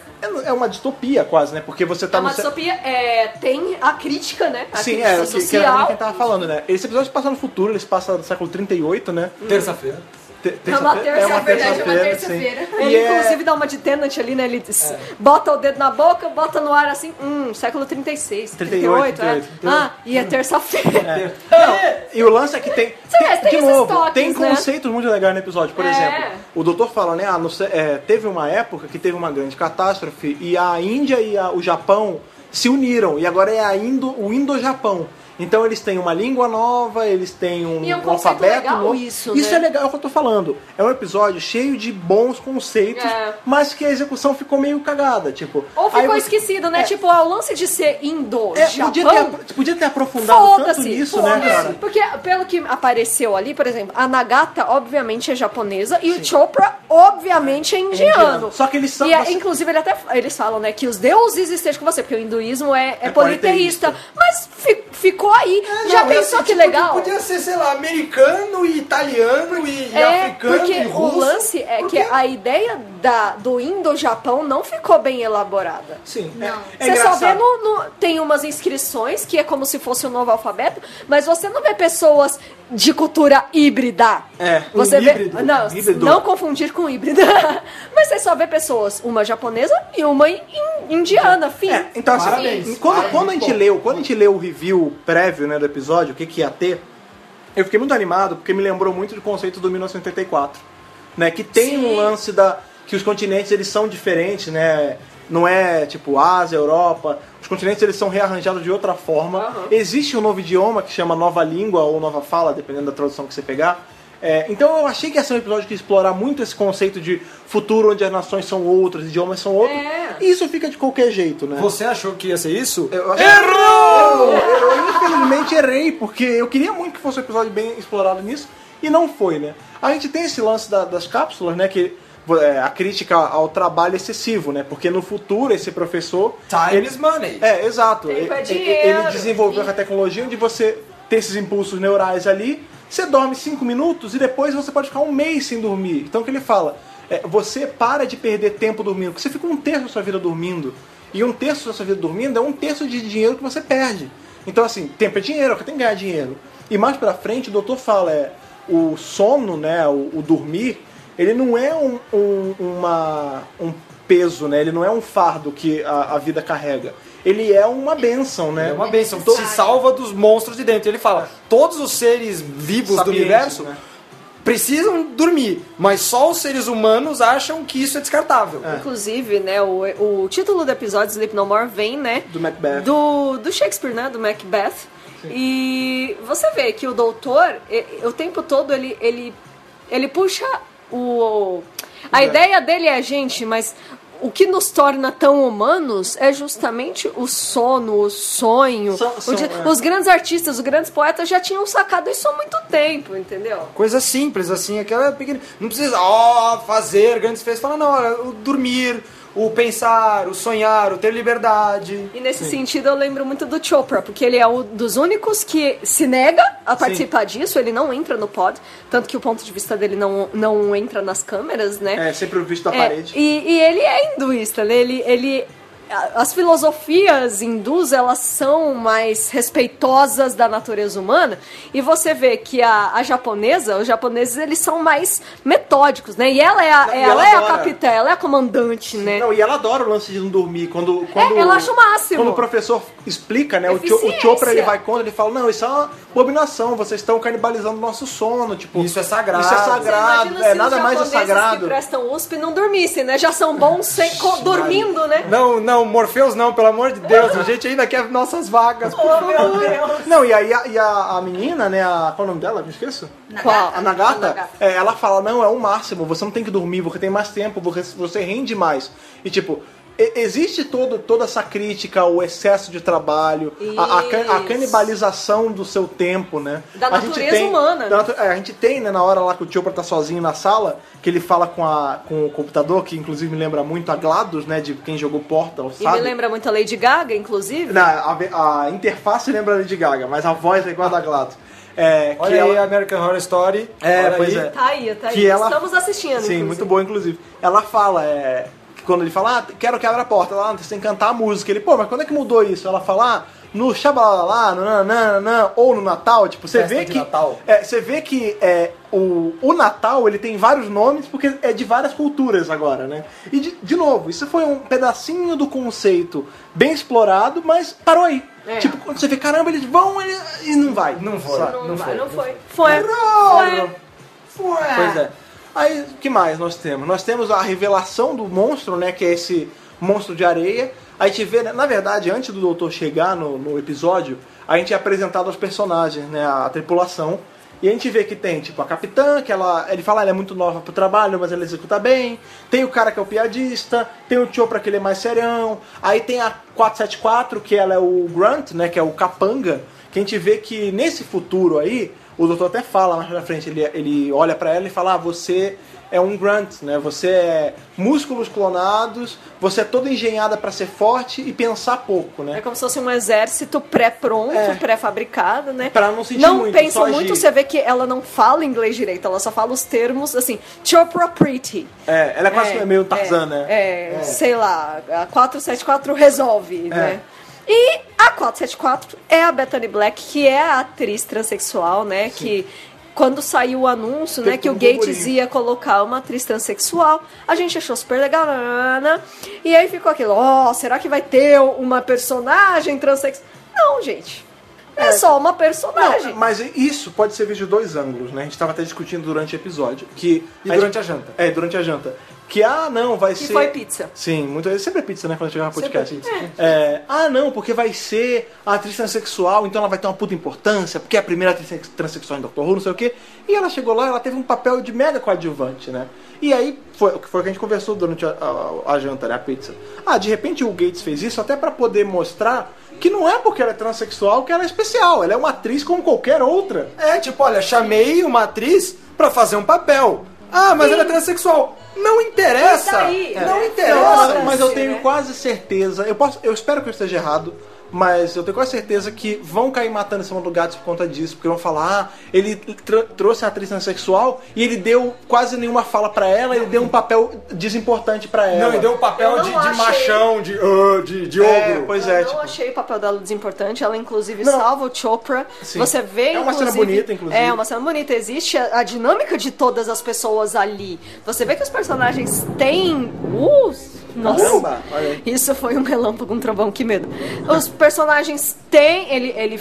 é uma distopia quase, né? Porque você tá É uma no. distopia, é, tem a crítica, né? A Sim, crítica é, que, que era social. quem tava falando, né? Esse episódio passa no futuro, ele se passa no século 38, né? Terça-feira. Te- É uma terça- é uma é verdade, é uma terça-feira, terça-feira. sim. Ele, é- inclusive, dá uma de Tenant ali, né? Ele diz- bota o dedo na boca, bota no ar assim, hum, século 36, 38, 38, é. Ah, e é terça-feira. (laughs) Não, e o lance é que tem. mas tem de novo, toques, tem né? conceitos muito legais no episódio. Por É. exemplo, o doutor fala, né? Ah, no é, teve uma época que teve uma grande catástrofe e a Índia e a- o Japão se uniram. E agora é a Indo, o Indo-Japão. Então eles têm uma língua nova, eles têm um, é um alfabeto novo. isso, Isso né? é legal, é o que eu tô falando. É um episódio cheio de bons conceitos, É. mas que a execução ficou meio cagada. Tipo, Ou ficou você- esquecido, né? É. Tipo, ah, o lance de ser indo, É, podia, ter, podia ter aprofundado tanto nisso, né, cara? Porque pelo que apareceu ali, por exemplo, a Nagata obviamente é japonesa e o Chopra obviamente é indiano. indiano. Só que eles são- E é- você- inclusive ele até, eles falam, né, que os deuses estejam com você, porque o hinduísmo é, é, É politeísta. politeísta. Mas fi- ficou aí. É, Já não, ia pensou ser, que tipo, legal? Podia ser, sei lá, americano e italiano e, e É, africano porque e russo. o lance é Por que a ideia da, do Indo-Japão não ficou bem elaborada. Sim. Não. É, é Você só vê no, no- Tem umas inscrições que é como se fosse um novo alfabeto, mas você não vê pessoas de cultura híbrida. É, um você vê. híbrido, Não, híbrido. não confundir com híbrida. (laughs) mas você só vê pessoas, uma japonesa e uma in- indiana, fim. É, então assim, Parabéns. quando, Parabéns, quando a gente leu, quando a gente leu o review prévio, né, do episódio, o que que ia ter, eu fiquei muito animado porque me lembrou muito do conceito do 1984, né, que tem Sim. um lance da que os continentes eles são diferentes, né? Não é tipo Ásia, Europa. Os continentes eles são rearranjados de outra forma. Aham. Existe um novo idioma que chama nova língua ou nova fala, dependendo da tradução que você pegar. É, então eu achei que ia ser um episódio que ia explorar muito esse conceito de futuro onde as nações são outras, idiomas são outros. É. E isso fica de qualquer jeito, né? Você achou que ia ser isso? Eu acho- Errou! Eu, eu, infelizmente errei, porque eu queria muito que fosse um episódio bem explorado nisso, e não foi, né? A gente tem esse lance da- das cápsulas, né? Que a crítica ao trabalho excessivo, né? Porque no futuro esse professor. Time is money. É, exato. Tempo é Ele- dinheiro. Ele desenvolveu a tecnologia onde você tem esses impulsos neurais ali, você dorme cinco minutos e depois você pode ficar um mês sem dormir. Então o que ele fala? É, você para de perder tempo dormindo, porque você fica um terço da sua vida dormindo. E um terço da sua vida dormindo é um terço de dinheiro que você perde. Então, assim, tempo é dinheiro, é que tem que ganhar dinheiro. E mais pra frente, o doutor fala, é, o sono, né, o, o dormir, ele não é um, um- uma, um peso, né? Ele não é um fardo que a, a vida carrega. Ele é uma benção, né? É uma benção, Então- te salva dos monstros de dentro. Ele fala, todos os seres vivos do universo né? precisam dormir, mas só os seres humanos acham que isso é descartável. Inclusive, né, o, o título do episódio, Sleep No More, vem, né? Do Macbeth. Do, do Shakespeare, né? Do Macbeth. E você vê que o doutor, o tempo todo, ele, ele, ele puxa o. A É. ideia dele é a gente, mas o que nos torna tão humanos é justamente o sono, o sonho. São- O é. Os grandes artistas, os grandes poetas já tinham sacado isso há muito tempo, entendeu? Coisa simples, assim, aquela pequena. Não precisa, ó, fazer grandes festas. Fala, não, olha, dormir, o pensar, o sonhar, o ter liberdade. E nesse sentido eu lembro muito do Chopra, porque ele é um dos únicos que se nega a participar disso, ele não entra no pod, tanto que o ponto de vista dele não, não entra nas câmeras, né? É, sempre o visto da É, parede. e, e ele é hinduísta, né? ele, ele as filosofias hindus elas são mais respeitosas da natureza humana e você vê que a, a japonesa, os japoneses eles são mais metódicos, né? E ela é a, E ela ela é a capitã, ela é a comandante, né? Não, e ela adora o lance de não dormir. Quando, quando, É, ela acha o máximo. Quando o professor explica, né? O, Cho, o Eficiência. Chopra ele vai contra, ele fala: Não, isso é uma abominação, vocês estão canibalizando o nosso sono. Tipo, Isso é sagrado. Isso é sagrado, é nada mais é sagrado. que prestam USP não dormissem, né? Já são bons sem, co- dormindo, né? Não, não, Morpheus não, pelo amor de Deus. A gente ainda quer nossas vagas. por Oh, meu favor. Deus. Não, e aí a, e a, a menina, né? A, qual é o nome dela? Me esqueço? Qual? A Nagata, A Nagata. é, ela fala, não, é o máximo, você não tem que dormir, você tem mais tempo, você, você rende mais. E tipo, existe todo, toda essa crítica ao excesso de trabalho, a, a can- a Isso. canibalização do seu tempo, né? Da A gente natureza tem- humana, da né? natu- é, a gente tem, né, na hora lá que o Chopra tá sozinho na sala, que ele fala com, a, com o computador, que inclusive me lembra muito a GLaDOS, né, de quem jogou Portal, E sabe? me lembra muito a Lady Gaga, inclusive. Não, a, a interface lembra a Lady Gaga, mas a voz é igual a da GLaDOS. É, que Olha aí ela- American Horror Story. É, pois aí. é. Tá aí, tá aí. Que ela- Estamos assistindo. Sim, inclusive. muito boa, inclusive. Ela fala, é, que quando ele fala, ah, quero que abra a porta, lá você tem que cantar a música. Ele, pô, mas quando é que mudou isso? Ela fala, ah, no Xabalala, no nananana, ou no Natal, tipo, você vê que. Natal. É, você vê que é, o, o Natal ele tem vários nomes porque é de várias culturas agora, né? E de, de novo, isso foi um pedacinho do conceito bem explorado, mas parou aí. É. Tipo, quando você vê, caramba, eles vão ele- e não vai. Não foi. Não, Não vai, foi. não foi. Foi. Horror! Foi. Pois é. Aí, o que mais nós temos? Nós temos a revelação do monstro, né? Que é esse monstro de areia. A gente vê, né, na verdade, antes do doutor chegar no, no episódio, a gente é apresentado aos personagens, né? A tripulação. E a gente vê que tem, tipo, a capitã, que ela. Ele fala, ela é muito nova pro trabalho, mas ela executa bem. Tem o cara que é o piadista, tem o Chopra que ele é mais serião. Aí tem a 474, que ela é o Grunt, né? Que é o capanga. Que a gente vê que nesse futuro aí, o doutor até fala mais pra frente, ele, ele olha pra ela e fala, ah, você é um grunt, né? Você é músculos clonados, você é toda engenhada pra ser forte e pensar pouco, É né? como se fosse um exército pré-pronto, É. pré-fabricado, né? Pra não sentir Não muito, pensa só muito, agir. você vê que ela não fala inglês direito, ela só fala os termos assim, Chopra Pretty. É, ela é quase meio Tarzan, é, né? É, sei lá, a 474 resolve, É. né? E a 474 é a Bethany Black, que é a atriz transexual, né? Que quando saiu o anúncio, Teve né, que o Gates burburinho. ia colocar uma atriz transexual, a gente achou super legal, e aí ficou aquilo, ó, será que vai ter uma personagem transexual? Não, gente. É, só uma personagem. Não, mas isso pode ser visto de dois ângulos, né? A gente tava até discutindo durante o episódio. Que E a durante gente- a janta. É, durante a janta. Que, ah, não, vai ser... foi pizza. Sim, muito, sempre é pizza, né, quando chegava no Sempre podcast. é É, ah, não, porque vai ser a atriz transexual, então ela vai ter uma puta importância, porque é a primeira atriz transexual em Doctor Who, não sei o quê. E ela chegou lá, ela teve um papel de mega coadjuvante, né? E aí, foi o que foi o que a gente conversou durante a, a- a janta, né, a pizza. Ah, de repente o Gates fez isso até pra poder mostrar que não é porque ela é transexual que ela é especial, ela é uma atriz como qualquer outra. É, tipo, olha, chamei uma atriz pra fazer um papel. Ah, mas ela é transexual. Não interessa. Daí? Não É. interessa. Não, mas eu tenho quase certeza. Eu, posso, eu espero que eu esteja errado. Mas eu tenho quase certeza que vão cair matando em cima do gato por conta disso. Porque vão falar, ah, ele tr- trouxe a atriz transexual e ele deu quase nenhuma fala pra ela, ele deu um papel desimportante pra ela. Não, e deu um papel de, de achei- machão, de, ah, de, de É, ogro. pois eu é, não tipo. achei o papel dela desimportante, ela inclusive Não. salva o Chopra. Sim. Você vê, É uma cena bonita, inclusive. É, uma cena bonita. Existe a, a dinâmica de todas as pessoas ali. Você vê que os personagens têm... Uh, nossa, Caramba, isso foi um relâmpago, um trovão, que medo. Os personagens têm... Ele, ele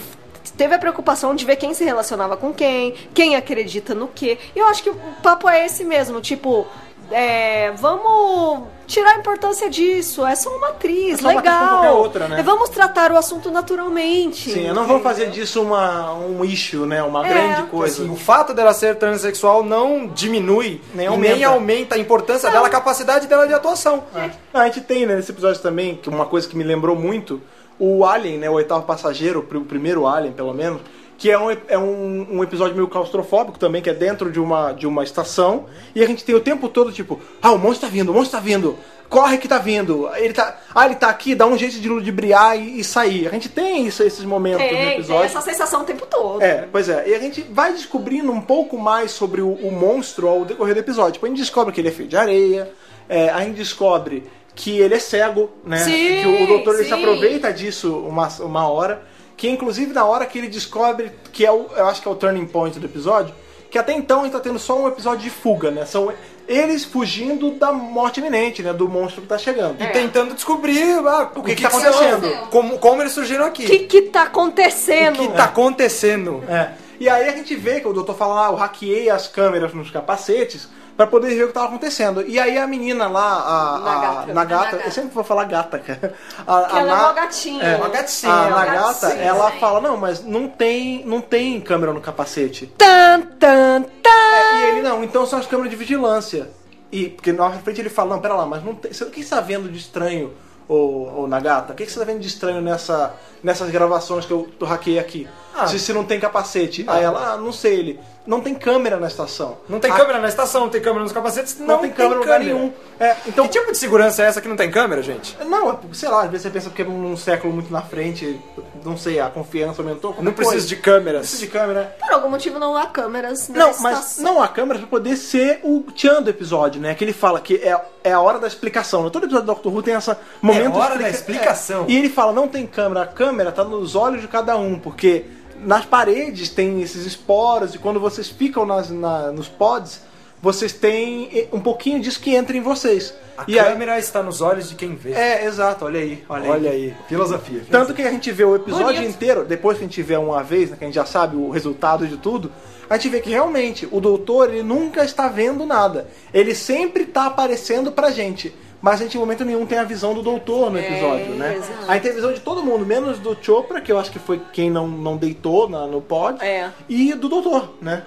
teve a preocupação de ver quem se relacionava com quem, quem acredita no quê. E eu acho que o papo é esse mesmo, tipo... é, vamos tirar a importância disso. É só uma atriz, É só uma legal. outra, né? E vamos tratar o assunto naturalmente. Sim, não vão fazer disso uma, um issue, né? Uma É. grande coisa. Assim, o fato dela ser transexual não diminui Nem e aumenta. nem aumenta a importância dela, a capacidade dela de atuação. Ah, a gente tem né, nesse episódio também, que uma coisa que me lembrou muito, o Alien, né, o oitavo passageiro, o primeiro Alien, pelo menos, que é, um, é um, um episódio meio claustrofóbico também, que é dentro de uma, de uma estação, e a gente tem o tempo todo, tipo, ah, o monstro tá vindo, o monstro tá vindo, corre que tá vindo, ele tá, ah, ele tá aqui, dá um jeito de ludibriar e, e sair. A gente tem isso, esses momentos no É, tem episódio. essa sensação o tempo todo. É, pois é. E a gente vai descobrindo um pouco mais sobre o, o monstro ao decorrer do episódio. Tipo, a gente descobre que ele é feito de areia, é, a gente descobre que ele é cego, né? Sim, que o doutor ele se sim. aproveita disso uma, uma hora, que inclusive na hora que ele descobre que é o, eu acho que é o turning point do episódio, que até então a gente tá tendo só um episódio de fuga, né? São eles fugindo da morte iminente, né? Do monstro que tá chegando. E tentando descobrir ah, o que que tá são, acontecendo. Como, como eles surgiram aqui. O que que tá O acontecendo? que tá acontecendo? É. E aí a gente vê que o doutor fala, ah, eu hackeei as câmeras nos capacetes pra poder ver o que tava acontecendo. E aí a menina lá, a, a Nagata. Nagata, Nagata. eu sempre vou falar gata, cara. A, Que ela é uma gatinha. Uma gatinha, A uma Nagata, gatinha, ela sim. fala, não, mas não tem, não tem câmera no capacete. Tan, tan, tan. E ele, não, então são as câmeras de vigilância. E, porque na frente ele fala, não, pera lá, mas não tem, o que você tá vendo de estranho, ô, ô Nagata? O que você tá vendo de estranho nessa, nessas gravações que eu, eu hackei aqui? Ah. Se, se não tem capacete. Aí ela, ah, não sei, ele, não tem câmera na estação. Não tem Ah, câmera na estação, não tem câmera nos capacetes, Não, tem câmera em lugar nenhum. É, então, Que tipo de segurança é essa que não tem câmera, gente? não, é sei lá, às vezes você pensa porque é num século muito na frente, não sei, a confiança aumentou. Não precisa de câmeras. Precisa de câmera. Por algum motivo não há câmeras na Não, estação. mas não há câmera pra poder ser o tchan do episódio, né? Que ele fala que é, é a hora da explicação. né? Todo episódio do Doctor Who tem essa momento hora da explica- explicação. é. E ele fala, não tem câmera, a câmera tá nos olhos de cada um, porque nas paredes tem esses esporos e quando vocês ficam nas, na- nos pods, vocês têm um pouquinho disso que entra em vocês. A e aí- câmera está nos olhos de quem vê. é, exato, olha aí, olha, Olha aí. aí, filosofia. Tanto que a gente vê o episódio Bonito. inteiro, depois que a gente vê uma vez, né, que a gente já sabe o resultado de tudo, a gente vê que realmente o doutor ele nunca está vendo nada. Ele sempre está aparecendo pra gente. Mas a gente em momento nenhum tem a visão do doutor no É, episódio, né? exato. A gente tem a visão de todo mundo, menos do Chopra, que eu acho que foi quem não, não deitou na- no pod, É. e do doutor, né?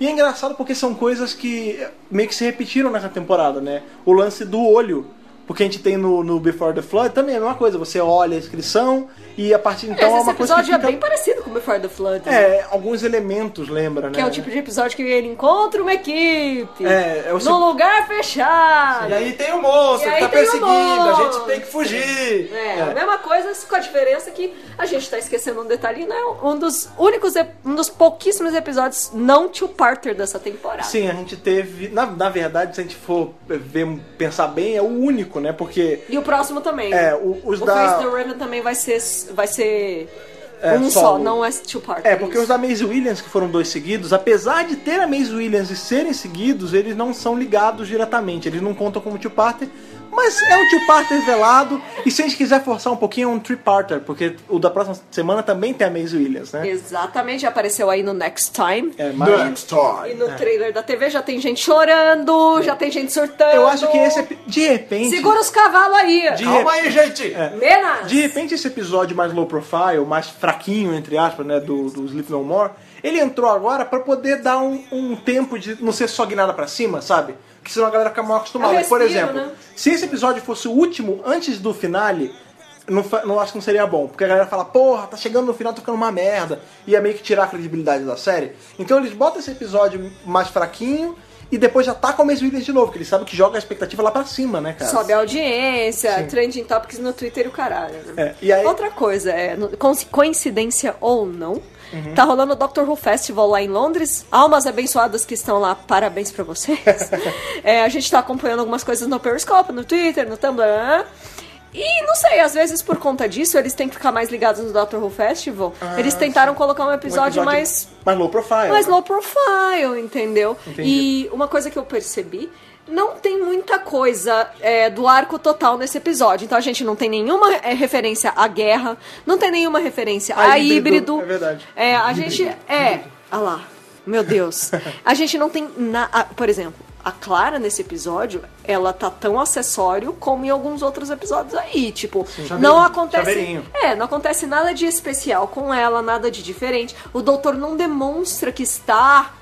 E é engraçado porque são coisas que meio que se repetiram nessa temporada, né? O lance do olho. Porque a gente tem no, no Before the Flood também é a mesma coisa. Você olha a inscrição e a partir de então é Esse uma coisa que episódio fica... é bem parecido com Before the Flood. né? É, alguns elementos lembra, né? Que é o tipo de episódio que ele encontra uma equipe. É, é o num lugar fechado. E aí tem o monstro E que tá perseguindo, a gente monstro. tem que fugir. É, a mesma coisa, com a diferença que a gente tá esquecendo um detalhe, né? Um dos únicos, um dos pouquíssimos episódios não two-parter dessa temporada. Sim, a gente teve. Na, na verdade, se a gente for ver, pensar bem, é o único, né? Porque. E o próximo também. É, o- os o da- Face the Raven também vai ser, vai ser É, um solo. só, não é two-parter. É, porque os da Maisie Williams, que foram dois seguidos, apesar de ter a Maisie Williams e serem seguidos, eles não são ligados diretamente. Eles não contam como two-parter, mas é um two-parter velado. E se a gente quiser forçar um pouquinho, é um three-parter, porque o da próxima semana também tem a Maisie Williams, né? Exatamente, já apareceu aí no Next Time. É, mas... Next time. E no trailer da TV já tem gente chorando, já tem gente surtando. Eu acho que esse, epi- de repente... Segura os cavalos aí! De- Calma aí, gente. Menas! De repente, esse episódio mais low profile, mais fraquinho, entre aspas, né, do, do Sleep No More, ele entrou agora pra poder dar um, um tempo de não ser só guinada pra cima, sabe? Que senão a galera fica mal acostumada. É um Por respiro, exemplo, né? se esse episódio fosse o último antes do finale, não, não acho que não seria bom. Porque a galera fala, porra, tá chegando no final, tá ficando uma merda. Ia meio que tirar a credibilidade da série. Então eles botam esse episódio mais fraquinho e depois já tá com o Mace Williams de novo, que eles sabem que joga a expectativa lá pra cima, né, cara? Sobe a audiência, Sim. trending topics no Twitter e o caralho. né? É, e aí- Outra coisa, é, coincidência ou não, Uhum. tá rolando o Doctor Who Festival lá em Londres. Almas abençoadas que estão lá, parabéns pra vocês. (laughs) É, a gente tá acompanhando algumas coisas no Periscope, no Twitter, no Tumblr. E não sei, às vezes por conta disso, eles têm que ficar mais ligados no Doctor Who Festival. eles tentaram colocar um Ah, Um episódio, mais mais low profile. mais né? low profile, entendeu? Entendi. E uma coisa que eu percebi, não tem muita coisa é, do arco total nesse episódio. Então a gente não tem nenhuma é, referência à guerra, não tem nenhuma referência A a, híbrido, híbrido. é verdade. É, a gente. É. Ah lá. Meu Deus. (laughs) A gente não tem. Na, a- por exemplo, a Clara nesse episódio, ela tá tão acessório como em alguns outros episódios aí. Tipo, Chaveirinho, não acontece. chaveirinho. É, não acontece nada de especial com ela, nada de diferente. O doutor não demonstra que está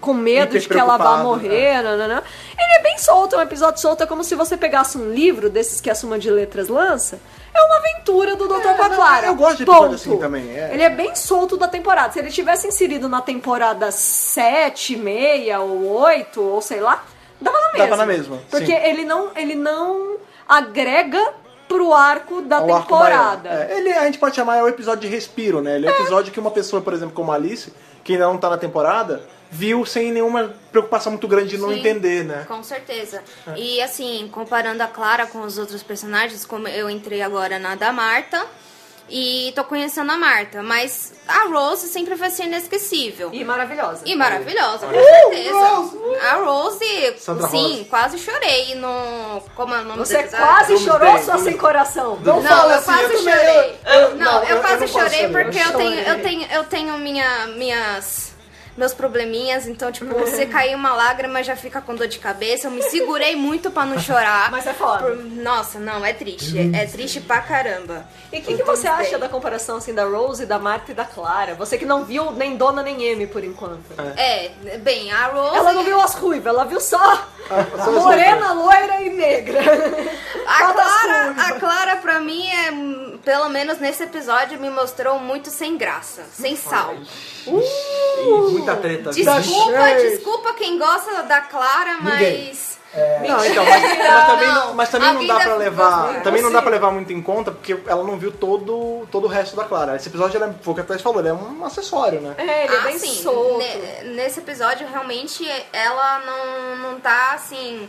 com medo Hiper de que ela vá morrer. nananã. Ele é bem solto, é um episódio solto, é como se você pegasse um livro desses que a Suma de Letras lança. É uma aventura do Doutor É, com a não, Clara. eu gosto de episódio Ponto. assim também, é. Ele é bem solto da temporada. Se ele tivesse inserido na temporada 7, meia ou 8, ou sei lá, dava na mesma. Dava na mesma, Porque sim. ele não, ele não agrega pro arco da Ao arco temporada. maior. É, ele, a gente pode chamar é o episódio de respiro, né? Ele é o episódio que uma pessoa, por exemplo, como a Alice, que ainda não tá na temporada, viu sem nenhuma preocupação muito grande de não Sim, entender, né? Com certeza. É. E assim, comparando a Clara com os outros personagens, como eu entrei agora na da Marta e tô conhecendo a Marta, mas a Rose sempre vai ser inesquecível. E maravilhosa. E maravilhosa, com certeza. A Rose, Sandra sim, Rose. quase chorei no. Como é o nome Você do quase Vamos chorou, bem, sua vamos sem coração. Não Não, fala eu assim, quase eu chorei. eu- não, não, eu, eu- eu quase chorei porque eu tenho, eu tenho, eu tenho minha, minhas meus probleminhas, então tipo, (laughs) você cair uma lágrima já fica com dor de cabeça. Eu me segurei muito pra não chorar. Mas é foda. Por- Nossa, não, é triste. É triste pra caramba. E o que, que você acha da comparação assim da Rose, da Marta e da Clara? Você que não viu nem Dona nem M por enquanto. É, bem, a Rose. Ela não viu as ruivas, ela viu só as morena, loira e negra. A das Clara, a Clara, pra mim, é, pelo menos nesse episódio, me mostrou muito sem graça, sem sal. Ih, Muita treta. Desculpa, desculpa quem gosta da Clara, Ninguém. Mas. Não, então, mas, (laughs) mas também não, mas também A não vida dá pra é levar, também não dá para levar muito em conta porque ela não viu todo, todo o resto da Clara. Esse episódio, ela, foi o que a Thaís falou, ele é um acessório, né? É, ele é Ah, bem sim. solto. Ne- nesse episódio, realmente, ela não, não tá assim.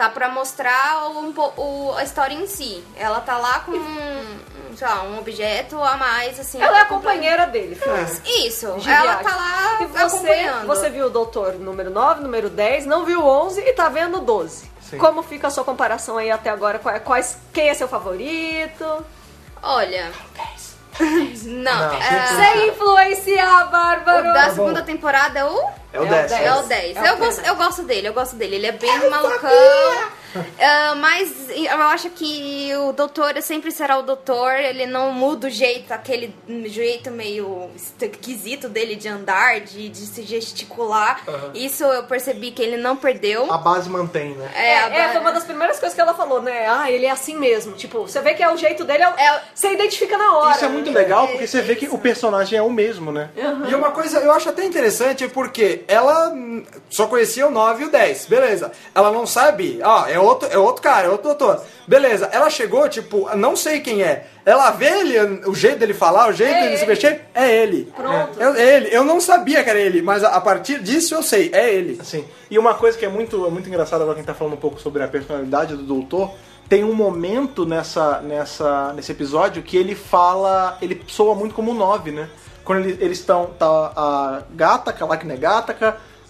Tá pra mostrar po- o, a história em si. Ela tá lá com um, sei lá, um objeto a mais, assim. Ela é a pra companheira dele, Feliz. Isso, de ela viagem. tá lá E você, acompanhando. você viu o doutor número 9, número 10, não viu o 11 e tá vendo o 12. Sim. Como fica a sua comparação aí até agora? Quais, quais- quem é seu favorito? Olha. Não, é, Sem influenciar, o Bárbaro! da segunda temporada é o. É o É o 10. É o 10. eu, gosto, eu gosto dele, eu gosto dele. Ele é bem malucão. (laughs) Ah, mas eu acho que o doutor sempre será o doutor. Ele não muda o jeito, aquele jeito meio esquisito dele de andar, de, de se gesticular. Isso eu percebi que ele não perdeu. A base mantém, né? É, a É, ba- foi uma das primeiras coisas que ela falou, né? Ah, ele é assim mesmo. Tipo, você vê que é o jeito dele, é o- É- você identifica na hora. Isso é muito legal porque você vê que o personagem é o mesmo, né? E uma coisa eu acho até interessante porque ela hum, só conhecia o 9 e o 10, beleza. Ela não sabe, ó, é outro, é outro cara, é outro doutor. Beleza, ela chegou, tipo, não sei quem é. Ela vê ele, o jeito dele falar, o jeito É dele se mexer, é ele. Pronto. É, é ele. Eu não sabia que era ele, mas a, a partir disso eu sei, é ele. Assim, e uma coisa que é muito, é muito engraçada agora quem tá falando um pouco sobre a personalidade do doutor, tem um momento nessa, nessa, nesse episódio que ele fala, ele soa muito como o 9, né? Quando ele- eles estão, tá a gata, que lá que não é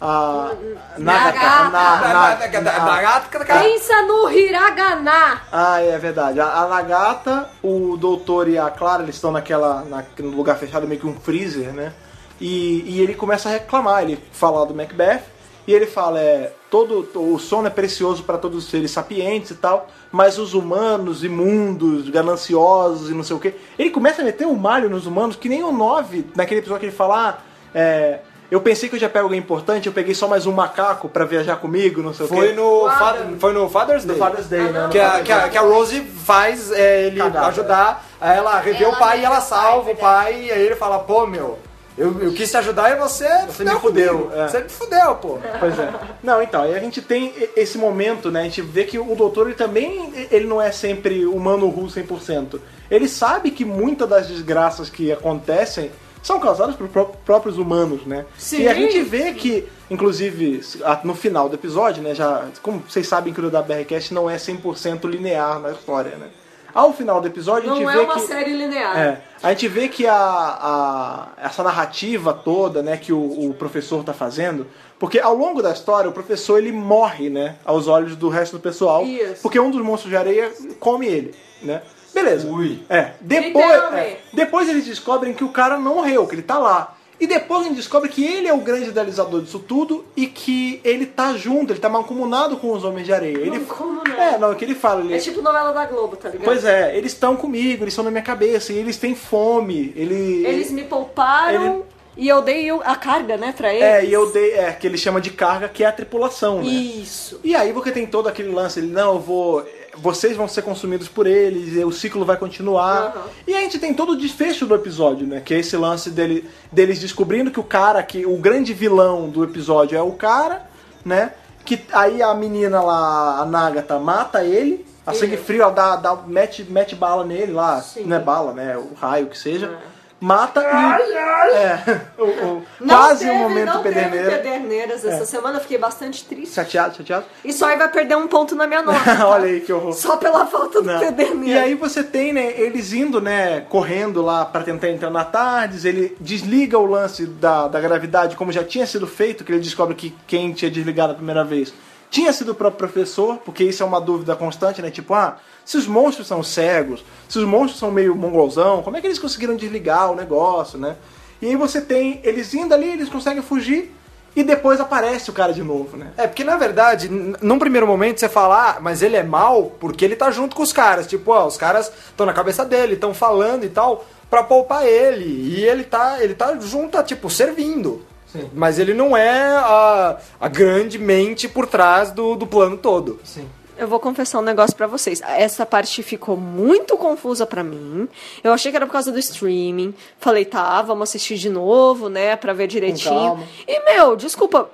a Nagata, Nagata. na, na, na, Pensa no Hiragana! Ah, é verdade. A, a Nagata, o doutor e a Clara, eles estão naquela, na, no lugar fechado, meio que um freezer, né? E, e ele começa a reclamar, ele fala do Macbeth, e ele fala, é, todo o sono é precioso para todos os seres sapientes e tal, mas os humanos, imundos, gananciosos e não sei o quê. Ele começa a meter o malho nos humanos, que nem o 9, naquele episódio que ele fala, ah, é, eu pensei que eu já pego alguém importante, eu peguei só mais um macaco para viajar comigo, não sei o Foi quê. no. Fa- foi no Father's Day. Father's Day, né? Que a, que, a, que a Rose faz é, ele Cagada. ajudar a ela a rever Ela o pai e ela o pai, salva o pai. E aí ele fala, pô, meu, eu, eu quis te ajudar e você, Você me fudeu, é. Você me fudeu, pô. Pois é. Não, então, aí a gente tem esse momento, né? A gente vê que o doutor ele também ele não é sempre humano ru 100%. Ele sabe que muitas das desgraças que acontecem são causadas por pró- próprios humanos, né? Sim. E a gente vê que, inclusive, no final do episódio, né, já, como vocês sabem que o da BRCast não é 100% linear na história, né? Ao final do episódio, a gente Não vê é uma que série linear. é, a gente vê que a, a- essa narrativa toda, né, que o, o professor tá fazendo, porque ao longo da história o professor ele morre, né, aos olhos do resto do pessoal, Isso. porque um dos monstros de areia come ele, né? Beleza. Ui. É, depois, Literalmente. é, depois eles descobrem que o cara não morreu, que ele tá lá. E depois a gente descobre que ele é o grande idealizador disso tudo e que ele tá junto, ele tá mancomunado com os Homens de Areia. Ele, Mancomunado. é, não, é o que ele fala. Ele, É tipo novela da Globo, tá ligado? Pois é, eles estão comigo, eles estão na minha cabeça, e eles têm fome. Ele, Eles me pouparam Ele- e eu dei a carga, né, pra eles. É, e eu dei, é, que ele chama de carga, que é a tripulação, né? Isso. E aí porque tem todo aquele lance, ele, não, eu vou. Vocês vão ser consumidos por eles, e o ciclo vai continuar. Aham. E a gente tem todo o desfecho do episódio, né? Que é esse lance dele, deles descobrindo que o cara, que o grande vilão do episódio é o cara, né? Que aí a menina lá, a Nagata, mata ele, a sangue frio, ela dá, dá, mete, mete bala nele lá, Sim. não é bala, né? O raio que seja. É. mata e. É, (laughs) o- o- quase teve, um momento não teve pederneiras essa semana, eu fiquei bastante triste. Chateado, chateado. Isso aí vai perder um ponto na minha nota. (laughs) tá? Olha aí que horror. Só pela falta do Não. pederneiro. E aí você tem, né, eles indo, né, correndo lá pra tentar entrar na Tardes, ele desliga o lance da, da gravidade, como já tinha sido feito, que ele descobre que quem tinha desligado a primeira vez tinha sido o próprio professor, porque isso é uma dúvida constante, né, tipo, ah, se os monstros são cegos, se os monstros são meio mongolzão, como é que eles conseguiram desligar o negócio, né? E aí você tem eles indo ali, eles conseguem fugir, e depois aparece o cara de novo, né? É, porque na verdade, num primeiro momento você fala, ah, mas ele é mal porque ele tá junto com os caras. Tipo, ó, os caras estão na cabeça dele, estão falando e tal, pra poupar ele. E ele tá, ele tá junto, tá, tipo, servindo. Mas ele não é a, a grande mente por trás do, do plano todo. Sim. Eu vou confessar um negócio pra vocês. Essa parte ficou muito confusa pra mim. Eu achei que era por causa do streaming. Falei, tá, vamos assistir de novo, né, Pra ver direitinho. calma. E meu, desculpa,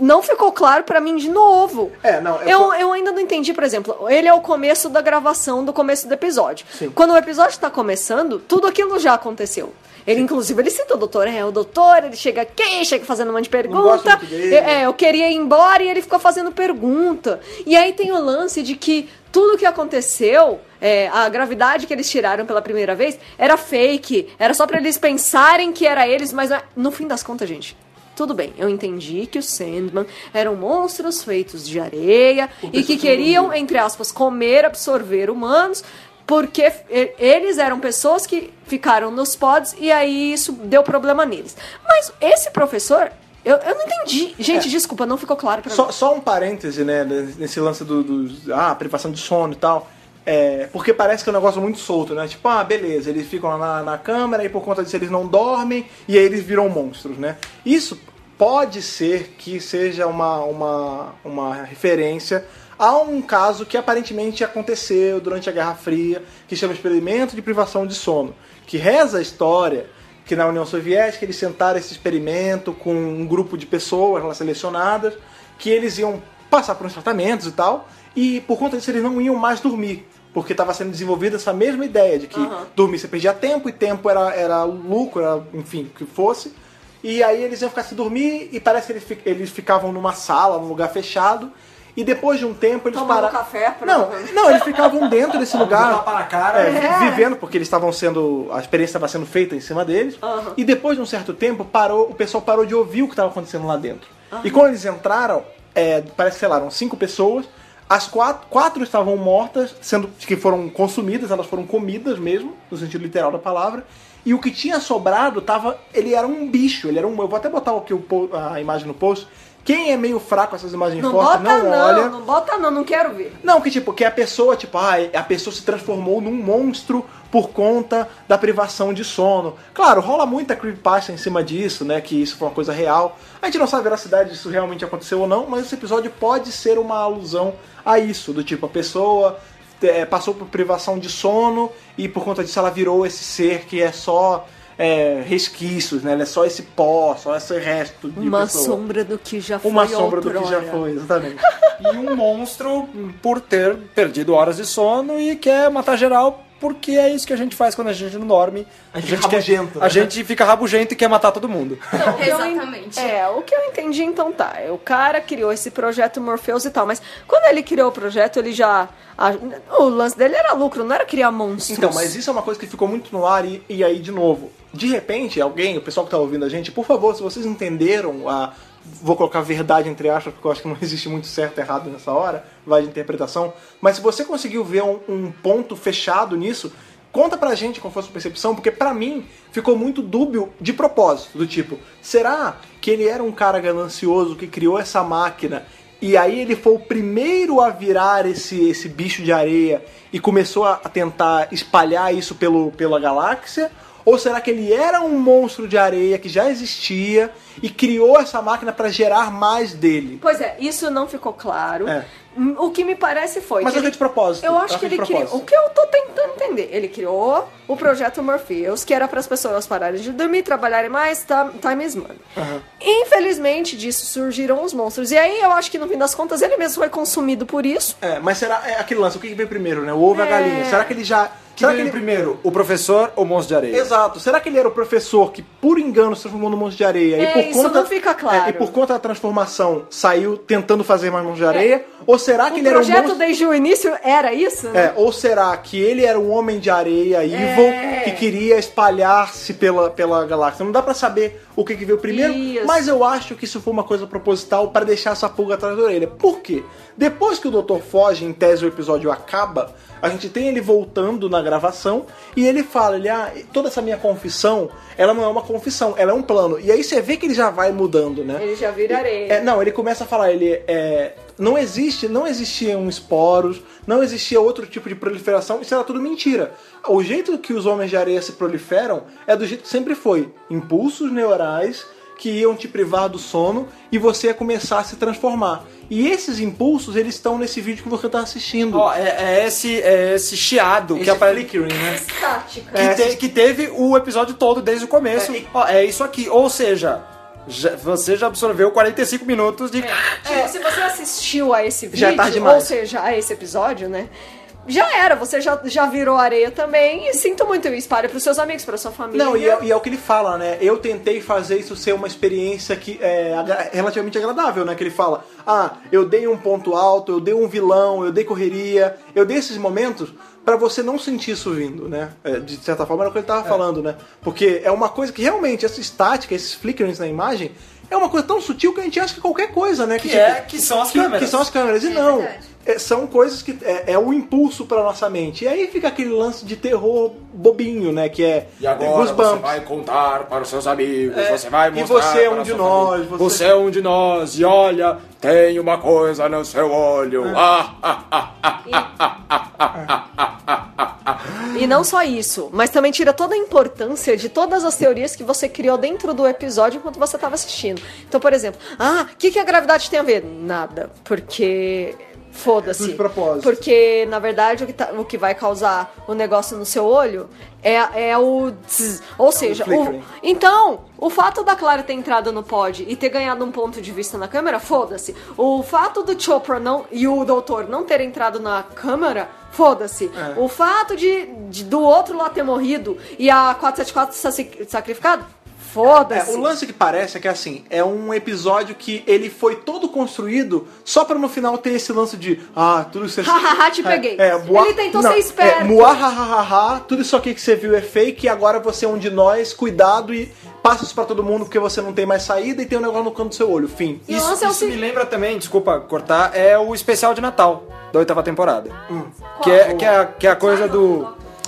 não ficou claro pra mim de novo. É, não, eu Eu, eu ainda não entendi, por exemplo, ele é o começo da gravação do começo do episódio. Sim. Quando o episódio tá começando, tudo aquilo já aconteceu. Ele, inclusive, ele cita o doutor, é o doutor, ele chega aqui, chega fazendo um monte de pergunta. muito dele. É, eu queria ir embora e ele ficou fazendo pergunta. E aí tem o lance de que tudo que aconteceu, é, a gravidade que eles tiraram pela primeira vez, era fake. Era só pra eles pensarem que era eles, mas é- no fim das contas, gente. Tudo bem, eu entendi que os Sandman eram monstros feitos de areia e que queriam, entre aspas, comer, absorver humanos, porque eles eram pessoas que ficaram nos pods e aí isso deu problema neles. Mas esse professor, eu, eu não entendi. Gente, desculpa, não ficou claro pra mim. Só, só um parêntese, né, nesse lance do, dos- ah, privação de sono e tal. É, porque parece que é um negócio muito solto, né? Tipo, ah, beleza, eles ficam lá na, na câmera e por conta disso eles não dormem e aí eles viram monstros, né? Isso pode ser que seja uma, uma, uma referência a um caso que aparentemente aconteceu durante a Guerra Fria, que chama experimento de privação de sono, que reza a história que na União Soviética eles sentaram esse experimento com um grupo de pessoas lá selecionadas, que eles iam passar por uns tratamentos e tal, e por conta disso eles não iam mais dormir, porque estava sendo desenvolvida essa mesma ideia de que dormir você perdia tempo e tempo era, era lucro, era, enfim, o que fosse. E aí eles iam ficar sem dormir e parece que eles, eles ficavam numa sala, num lugar fechado. E depois de um tempo eles Tomando pararam. café, não, não, eles ficavam dentro desse (laughs) lugar. tapa na cara. É, vivendo, porque eles estavam sendo. A experiência estava sendo feita em cima deles. E depois de um certo tempo, parou, o pessoal parou de ouvir o que estava acontecendo lá dentro. E quando eles entraram, é, parece que, sei lá, eram cinco pessoas. As quatro, quatro estavam mortas, sendo que foram consumidas, elas foram comidas mesmo, no sentido literal da palavra. E o que tinha sobrado tava. Ele era um bicho, ele era um. Eu vou até botar aqui o a imagem no post. Quem é meio fraco com essas imagens Não fortes bota não, não, olha. não bota não, não quero ver. Não, que tipo, que a pessoa, tipo, ah, a pessoa se transformou num monstro por conta da privação de sono. Claro, rola muita creepypasta em cima disso, né, que isso foi uma coisa real. A gente não sabe a veracidade se isso realmente aconteceu ou não, mas esse episódio pode ser uma alusão a isso, do tipo, a pessoa é, passou por privação de sono e por conta disso ela virou esse ser que é só é, resquícios, né, ela é só esse pó, só esse resto de Uma pessoa. sombra do que já foi Uma sombra do que já outrora. foi, exatamente. (laughs) E um monstro por ter perdido horas de sono e quer matar geral, porque é isso que a gente faz quando a gente não dorme. A gente fica rabugento, quer, né? a gente fica rabugento e quer matar todo mundo. (laughs) Exatamente. É, o que eu entendi então tá. O cara criou esse projeto Morpheus e tal, mas quando ele criou o projeto, ele já. a- o lance dele era lucro, não era criar monstros. Então, mas isso é uma coisa que ficou muito no ar e, e aí, de novo, de repente, alguém, o pessoal que tá ouvindo a gente, por favor, se vocês entenderam a. Vou colocar verdade entre aspas, porque eu acho que não (laughs) existe muito certo e errado nessa hora, vai de interpretação. Mas se você conseguiu ver um, um ponto fechado nisso, conta pra gente qual foi a sua percepção, porque pra mim ficou muito dúbio de propósito. Do tipo, será que ele era um cara ganancioso que criou essa máquina e aí ele foi o primeiro a virar esse, esse bicho de areia e começou a a tentar espalhar isso pelo, pela galáxia? Ou será que ele era um monstro de areia que já existia e criou essa máquina pra gerar mais dele. Pois é, isso não ficou claro. É. O que me parece foi. Mas que ele- de propósito. Eu acho que ele criou. O que eu tô tentando entender? Ele criou o projeto Morpheus, que era para as pessoas pararem de dormir, trabalharem mais, time is money. Infelizmente disso surgiram os monstros. E aí eu acho que no fim das contas ele mesmo foi consumido por isso. É, mas será é aquele lance, o que veio primeiro, né? O ovo e a É. galinha. Será que ele já. Que será que ele... primeiro, o professor ou o monstro de areia? Exato. Será que ele era o professor que, por engano, se transformou no monstro de areia? É, e por isso conta, não fica claro. É, e por conta da transformação saiu tentando fazer mais monstro de areia? Ou será que o ele era um projeto monstro... desde o início era isso? É, ou será que ele era um homem de areia evil É. que queria espalhar-se pela, pela galáxia? Não dá pra saber o que, que veio primeiro, Isso. mas eu acho que isso foi uma coisa proposital pra deixar essa pulga atrás da orelha. Por quê? Depois que o Dr. foge, em tese o episódio acaba, a gente tem ele voltando na gravação e ele fala, ele, ah, toda essa minha confissão, ela não é uma confissão, ela é um plano. E aí você vê que ele já vai mudando, né? Ele já vira areia. É, não, ele começa a falar, ele é, não existe, não existiam esporos, não existia outro tipo de proliferação, isso era tudo mentira. O jeito que os homens de areia se proliferam é do jeito que sempre foi, impulsos neurais que iam te privar do sono e você ia começar a se transformar. E esses impulsos, eles estão nesse vídeo que você está assistindo. Ó, é, é esse, é esse chiado Esse que aparece. flickering, né? Estática. Que, É, te- que teve o episódio todo desde o começo. É, Ó, é isso aqui. Ou seja, já- você já absorveu 45 minutos de. Tipo, se você assistiu a esse vídeo, Já é tarde demais. ou seja, a esse episódio, né? Já era, você já, já virou areia também e sinto muito isso. Espalhe pros seus amigos, pra sua família. Não, e é, e é o que ele fala, né? Eu tentei fazer isso ser uma experiência que é relativamente agradável, né? Que ele fala, ah, eu dei um ponto alto, eu dei um vilão, eu dei correria, eu dei esses momentos pra você não sentir isso vindo, né? É, de certa forma era o que ele tava falando, né? Porque é uma coisa que realmente, essa estática, esses flickerings na imagem, é uma coisa tão sutil que a gente acha que é qualquer coisa, né? Que é- que são as que, câmeras. Que são as câmeras. E É não. verdade. É, são coisas que é, é o impulso pra nossa mente. E aí fica aquele lance de terror bobinho, né? Que é E agora você vai contar para os seus amigos, É, você vai e mostrar você é um para de nós, você- Você... é um de nós, e olha, tem uma coisa no seu olho. Ah, ah, ah, ah. E não só isso, mas também tira toda a importância de todas as teorias que você criou dentro do episódio enquanto você estava assistindo. Então, por exemplo, ah, o que, que a gravidade tem a ver? Nada. Porque. Foda-se. Porque, na verdade, o que, tá- o que vai causar o negócio no seu olho é, é o. Ou seja, o, flickering. então, o fato da Clara ter entrado no pod e ter ganhado um ponto de vista na câmera, foda-se. O fato do Chopra não, e o doutor não ter entrado na câmera, foda-se. É. O fato de, de- do outro lá ter morrido e a 474 ser sacrificado, É, foda-se. o lance que parece é que assim, é um episódio que ele foi todo construído só pra no final ter esse lance de ah, tudo isso Hahaha, te peguei. mua- Ele tentou não, ser esperto. É, muahahaha, tudo isso aqui que você viu é fake e agora você é um de nós, cuidado e passa isso pra todo mundo porque você não tem mais saída e tem um negócio no canto do seu olho, fim. E Isso, é isso me lembra também, desculpa cortar, é o especial de Natal da oitava temporada. Hum. Que, é, que, é, que é a coisa do.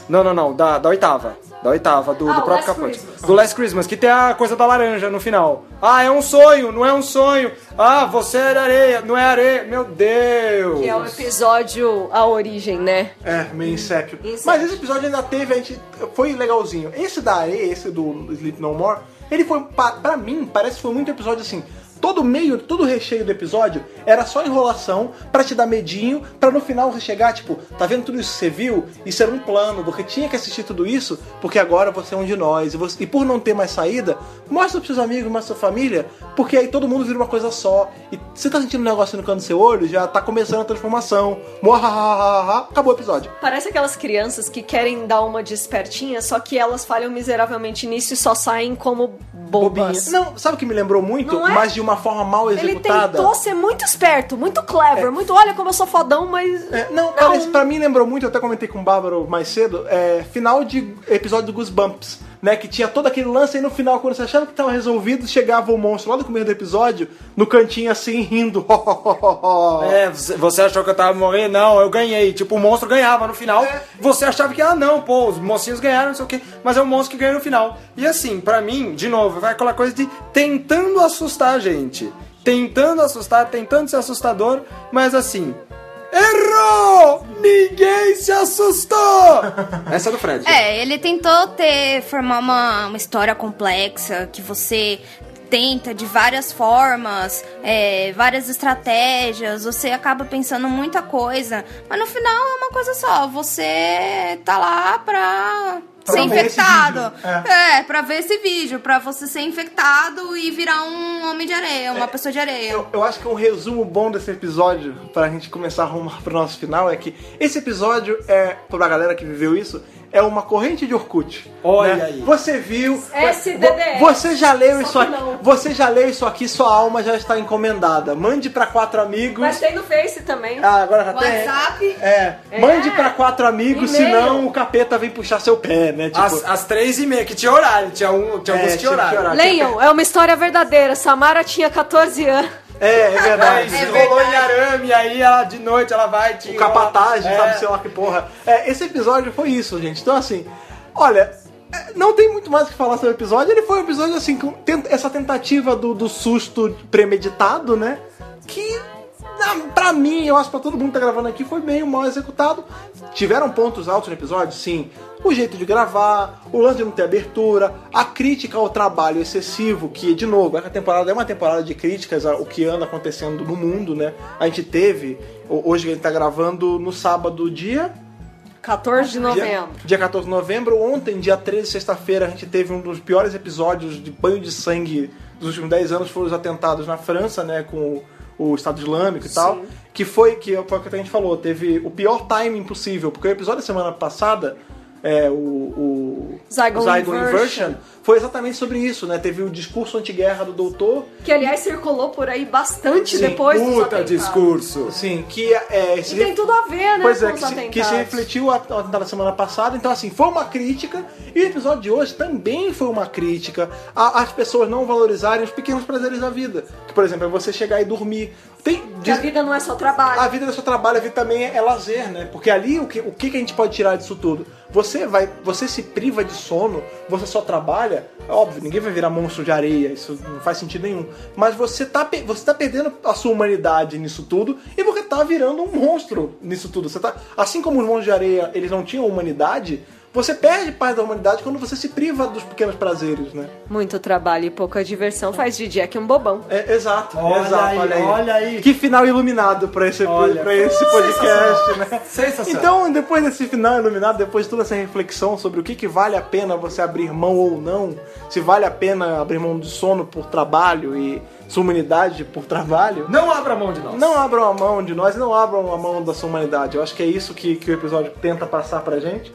Não, não, não, da, da oitava. Da oitava, do, Ah, do próprio Capote. Do Last Christmas, que tem a coisa da laranja no final. Ah, é um sonho, não é um sonho. Ah, você é areia, não é areia. Meu Deus! Que é o episódio A Origem, né? É, meio insépio. Insépio. Mas esse episódio ainda teve, a gente. Foi legalzinho. Esse da areia, esse do Sleep No More, ele foi, pa- pra mim, parece que foi muito episódio assim. Todo meio, todo recheio do episódio era só enrolação pra te dar medinho, pra no final você chegar, tipo, tá vendo tudo isso que você viu? Isso era um plano, porque tinha que assistir tudo isso, porque agora você é um de nós. E, você- e por não ter mais saída, mostra pros seus amigos, mostra pra sua família, porque aí todo mundo vira uma coisa só. E você tá sentindo um negócio no canto do seu olho, já tá começando a transformação. Muahahaha, acabou o episódio. Parece aquelas crianças que querem dar uma despertinha, só que elas falham miseravelmente nisso e só saem como bobinha. bobas. Não, sabe o que me lembrou muito? É? Mas de uma forma mal Ele executada. tentou ser muito esperto, muito clever, muito olha como eu sou fodão, mas. É, não, parece- pra mim lembrou muito, eu até comentei com o Bárbaro mais cedo, é, final de episódio do Goosebumps, né? Que tinha todo aquele lance e no final, quando você achava que tava resolvido, chegava o monstro lá do começo do episódio, no cantinho assim, rindo. (laughs) É, você- achou que eu tava morrendo? Não, eu ganhei. Tipo, o monstro ganhava no final. É. Você achava que, ah, não, pô, os mocinhos ganharam, não sei o quê. Mas é o monstro que ganhou no final. E assim, pra mim, de novo, vai aquela coisa de tentando assustar a gente. Tentando assustar, tentando ser assustador, mas assim. Errou! Ninguém se assustou! (laughs) Essa é do Fred. É, ele tentou ter, formar uma, uma história complexa, que você tenta de várias formas, é, várias estratégias, você acaba pensando muita coisa, mas no final é uma coisa só, você tá lá pra Pra ser infectado. vídeo, É. pra ver esse vídeo, pra você ser infectado e virar um homem de areia, uma pessoa de areia. Eu, eu acho que um resumo bom desse episódio, pra gente começar a arrumar pro nosso final, é que esse episódio é, pra galera que viveu isso, é uma corrente de Orkut. Olha né? aí. Você viu. SDDS. vo- Você já leu Só isso aqui. não. Você já leu isso aqui, sua alma já está encomendada. Mande pra quatro amigos. Mas tem no Face também. Ah, agora já tem. WhatsApp. É, É. mande pra quatro amigos, senão o capeta vem puxar seu pé, né? Tipo, Às, às três e meia, que tinha horário, tinha, um, tinha É, alguns que tinha horário. horário. Leiam, é uma história verdadeira. Samara tinha 14 anos. É, é verdade. (laughs) se rolou em arame, aí ela de noite ela vai te o capataz, é. sabe sei lá que porra. É, esse episódio foi isso, gente. Então, assim, olha, é, não tem muito mais o que falar sobre o episódio. Ele foi um episódio, assim, com essa tentativa do, do susto premeditado, né? Que, na- pra mim, eu acho pra todo mundo que tá gravando aqui, foi meio mal executado. Tiveram pontos altos no episódio, sim. O jeito de gravar, o lance de não ter abertura, a crítica ao trabalho excessivo, que, de novo, essa temporada é uma temporada de críticas ao que anda acontecendo no mundo, né? A gente teve, ho- hoje a gente tá gravando no sábado, dia 14 de Dia, novembro. dia 14 de novembro. Ontem, dia 13, sexta-feira, a gente teve um dos piores episódios de banho de sangue dos últimos 10 anos. Foram os atentados na França, né? Com o, Estado Islâmico e tal. Que foi, que foi o que a gente falou, teve o pior timing possível. Porque o episódio da semana passada, é, o, o Zygon Inversion. Foi exatamente sobre isso, né? Teve o discurso anti-guerra do doutor. Que, aliás, circulou por aí bastante Sim, depois Puta discurso. Assim, que é... E tem tudo a ver, né, Pois com é, os que se, que se refletiu a- ao atentado da semana passada. Então, assim, foi uma crítica. E o episódio de hoje também foi uma crítica às pessoas não valorizarem os pequenos prazeres da vida. Que, por exemplo, é você chegar e dormir. Tem, Que a diz- vida não é só trabalho. a vida do seu trabalho, a vida também é, é lazer, né? Porque ali o que, o que que a gente pode tirar disso tudo? Você vai, você se priva de sono, você só trabalha, é óbvio, ninguém vai virar monstro de areia, isso não faz sentido nenhum. Mas você tá, você tá perdendo a sua humanidade nisso tudo e você tá virando um monstro nisso tudo. Você tá, assim como os monstros de areia, eles não tinham humanidade, você perde parte da humanidade quando você se priva dos pequenos prazeres, né? Muito trabalho e pouca diversão faz de Jack um bobão. É, exato, Olha exato, aí, olha aí. olha aí. Que final iluminado pra esse, Olha. pra esse podcast, né? Sensacional. Então, depois desse final iluminado, depois de toda essa reflexão sobre o que, que vale a pena você abrir mão ou não, se vale a pena abrir mão de sono por trabalho e sua humanidade por trabalho, Não abra mão de nós. não abram a mão de nós e não abram a mão da sua humanidade. Eu acho que é isso que, que o episódio tenta passar pra gente.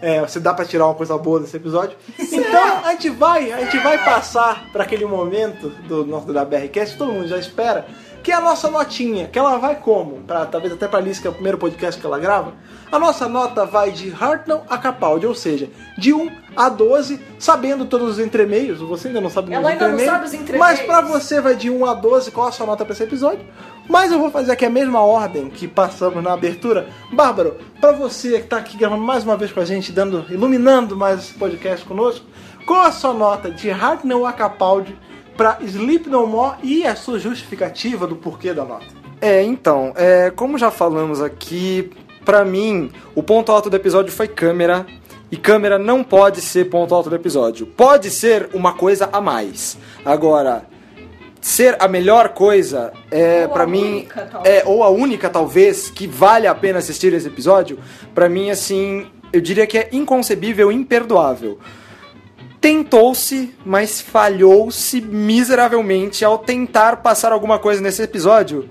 É, se dá pra tirar uma coisa boa desse episódio. Então a gente vai, a gente vai passar pra aquele momento do nosso da BRCast, que todo mundo já espera, que é a nossa notinha, que ela vai como? Pra, talvez até pra Alice, que é o primeiro podcast que ela grava. A nossa nota vai de Hartnell a Capaldi, ou seja, de 1 a 12, sabendo todos os entremeios. Você ainda não sabe Ela ainda não sabe os entremeios. Mas pra você vai de 1 a 12, qual a sua nota pra esse episódio? Mas eu vou fazer aqui a mesma ordem que passamos na abertura. Bárbaro, pra você que tá aqui gravando mais uma vez com a gente, dando, iluminando mais esse podcast conosco, qual a sua nota de Hartnell a Capaldi pra Sleep No More e a sua justificativa do porquê da nota? É, então, é, como já falamos aqui, pra mim, o ponto alto do episódio foi câmera. E câmera não pode ser ponto alto do episódio. Pode ser uma coisa a mais. Agora, ser a melhor coisa é para mim única, é ou a única talvez que vale a pena assistir esse episódio, pra mim assim, eu diria que é inconcebível, imperdoável. Tentou-se, mas falhou-se miseravelmente ao tentar passar alguma coisa nesse episódio.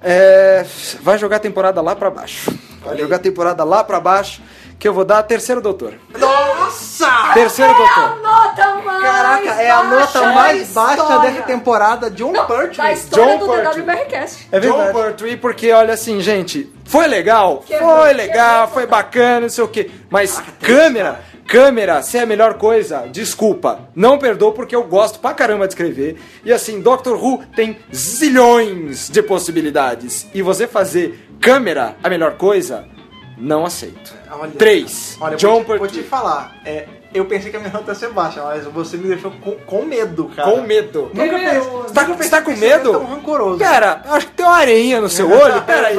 É, vai jogar a temporada lá pra baixo. Vai jogar a temporada lá pra baixo, que eu vou dar terceiro doutor. Nossa! Terceiro doutor. Nota mais Caraca, é a nota baixa mais baixa história. dessa temporada. John Da Pertwee. história John do. DWBRcast. É John verdade. Pertwee, porque olha assim, gente, foi legal, Quebrou, foi legal, quebrou. foi bacana, não sei o que, mas câmera, câmera, se é a melhor coisa, desculpa, não perdoo porque eu gosto pra caramba de escrever, e assim, Doctor Who tem zilhões de possibilidades, e você fazer câmera a melhor coisa, não aceito. Olha, Três, Olha, John vou, te, vou te falar. É, eu pensei que a minha nota ia ser baixa, mas você me deixou com, com medo, cara. com medo. Nunca pensei, Você tá, nunca tá pensei com era medo? tão rancoroso. Pera, eu acho que tem uma areinha no seu olho, pera aí.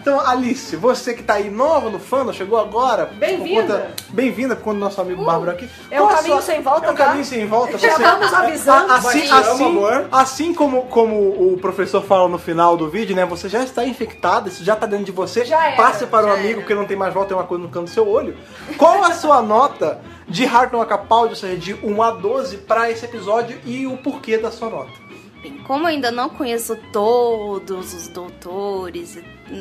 Então, Alice, você que tá aí nova no fã, chegou agora. Bem-vinda. Bem-vinda por conta do nosso amigo Bárbaro aqui. É um caminho sua- sem volta, É um tá? caminho sem volta. Já você- estamos avisando. Assim, assim, assim como, como o professor fala no final do vídeo, né? Você já está infectado, isso já está dentro de você. Já era, Passe para o já amigo era. que não tem mais volta, tem uma coisa no canto do seu olho. Qual a sua nota de Heart No Acapaldi, ou seja, de 1 a 12 para esse episódio e o porquê da sua nota? Bem, como eu ainda não conheço todos os doutores,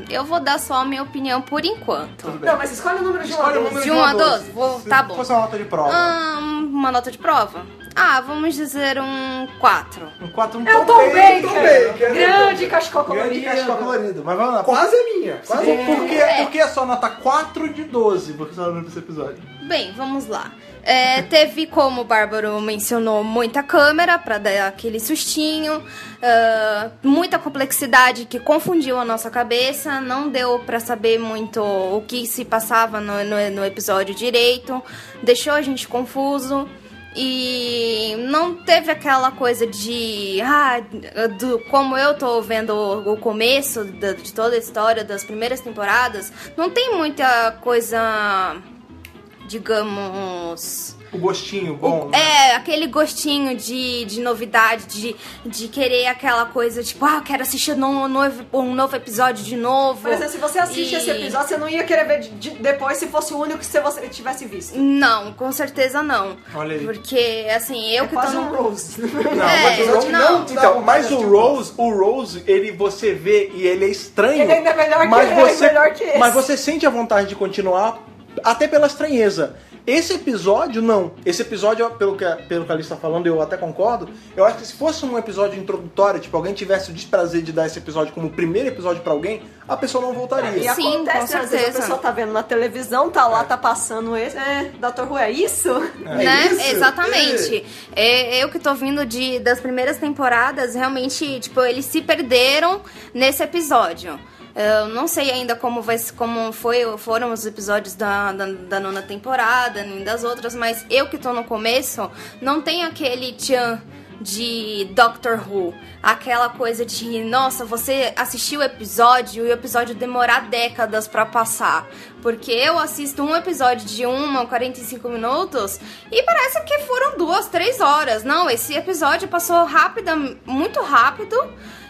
eu vou dar só a minha opinião por enquanto. Tudo bem. Não, mas escolhe o número de Escolhe o vez. número De 1 a 12? Vou- Se tá bom. fosse uma nota de prova. Hum, uma nota de prova? Ah, vamos dizer um 4. Um 4, um É o Tom Baker. Grande cachecol Grande colorido. cachecol colorido. Mas vamos lá. Quase a minha. Quase a minha. Por, por, que, por que a sua nota 4 de 12 você tá dando pra esse episódio? Bem, vamos lá. É, teve, como o Bárbaro mencionou, muita câmera pra dar aquele sustinho, ah, muita complexidade que confundiu a nossa cabeça, não deu pra saber muito o que se passava no, no, no episódio direito, deixou a gente confuso. E não teve aquela coisa de. Ah, do, como eu tô vendo o começo da- de toda a história das primeiras temporadas, não tem muita coisa digamos. O gostinho bom. né? É, aquele gostinho de, de novidade, de, de querer aquela coisa, tipo, ah, quero assistir um novo, um novo episódio de novo. Por exemplo, se você assiste E- esse episódio, você não ia querer ver de- de- depois se fosse o único que você tivesse visto. Não, com certeza não. Olha aí. Porque, assim, eu É que tô quase no. um Rose. (laughs) Não, É, mas o Rose, não. Então, mas o Rose, o Rose, ele você vê e ele é estranho. Ele ainda é melhor que mas ele, ele é você, melhor que esse. Mas você sente a vontade de continuar até pela estranheza. Esse episódio, não. Esse episódio, pelo que, a- pelo que a Alice tá falando, eu até concordo. Eu acho que se fosse um episódio introdutório, tipo, alguém tivesse o desprazer de dar esse episódio como o primeiro episódio pra alguém, a pessoa não voltaria. E Sim, acontece, com às vezes a pessoa tá vendo na televisão, tá lá, tá passando esse. É, Dr. Who, é isso? né? isso? Exatamente. É, eu que tô vindo de, das primeiras temporadas, realmente, tipo, eles se perderam nesse episódio. Eu não sei ainda como, vai, como foi, foram os episódios da, da, da nona temporada, nem das outras, mas eu que tô no começo, não tem aquele tchan de Doctor Who. Aquela coisa de, nossa, você assistiu o episódio e o episódio demorar décadas pra passar. Porque eu assisto um episódio de 1 a 45 minutos e parece que foram duas, três horas. Não, esse episódio passou rápida, muito rápido.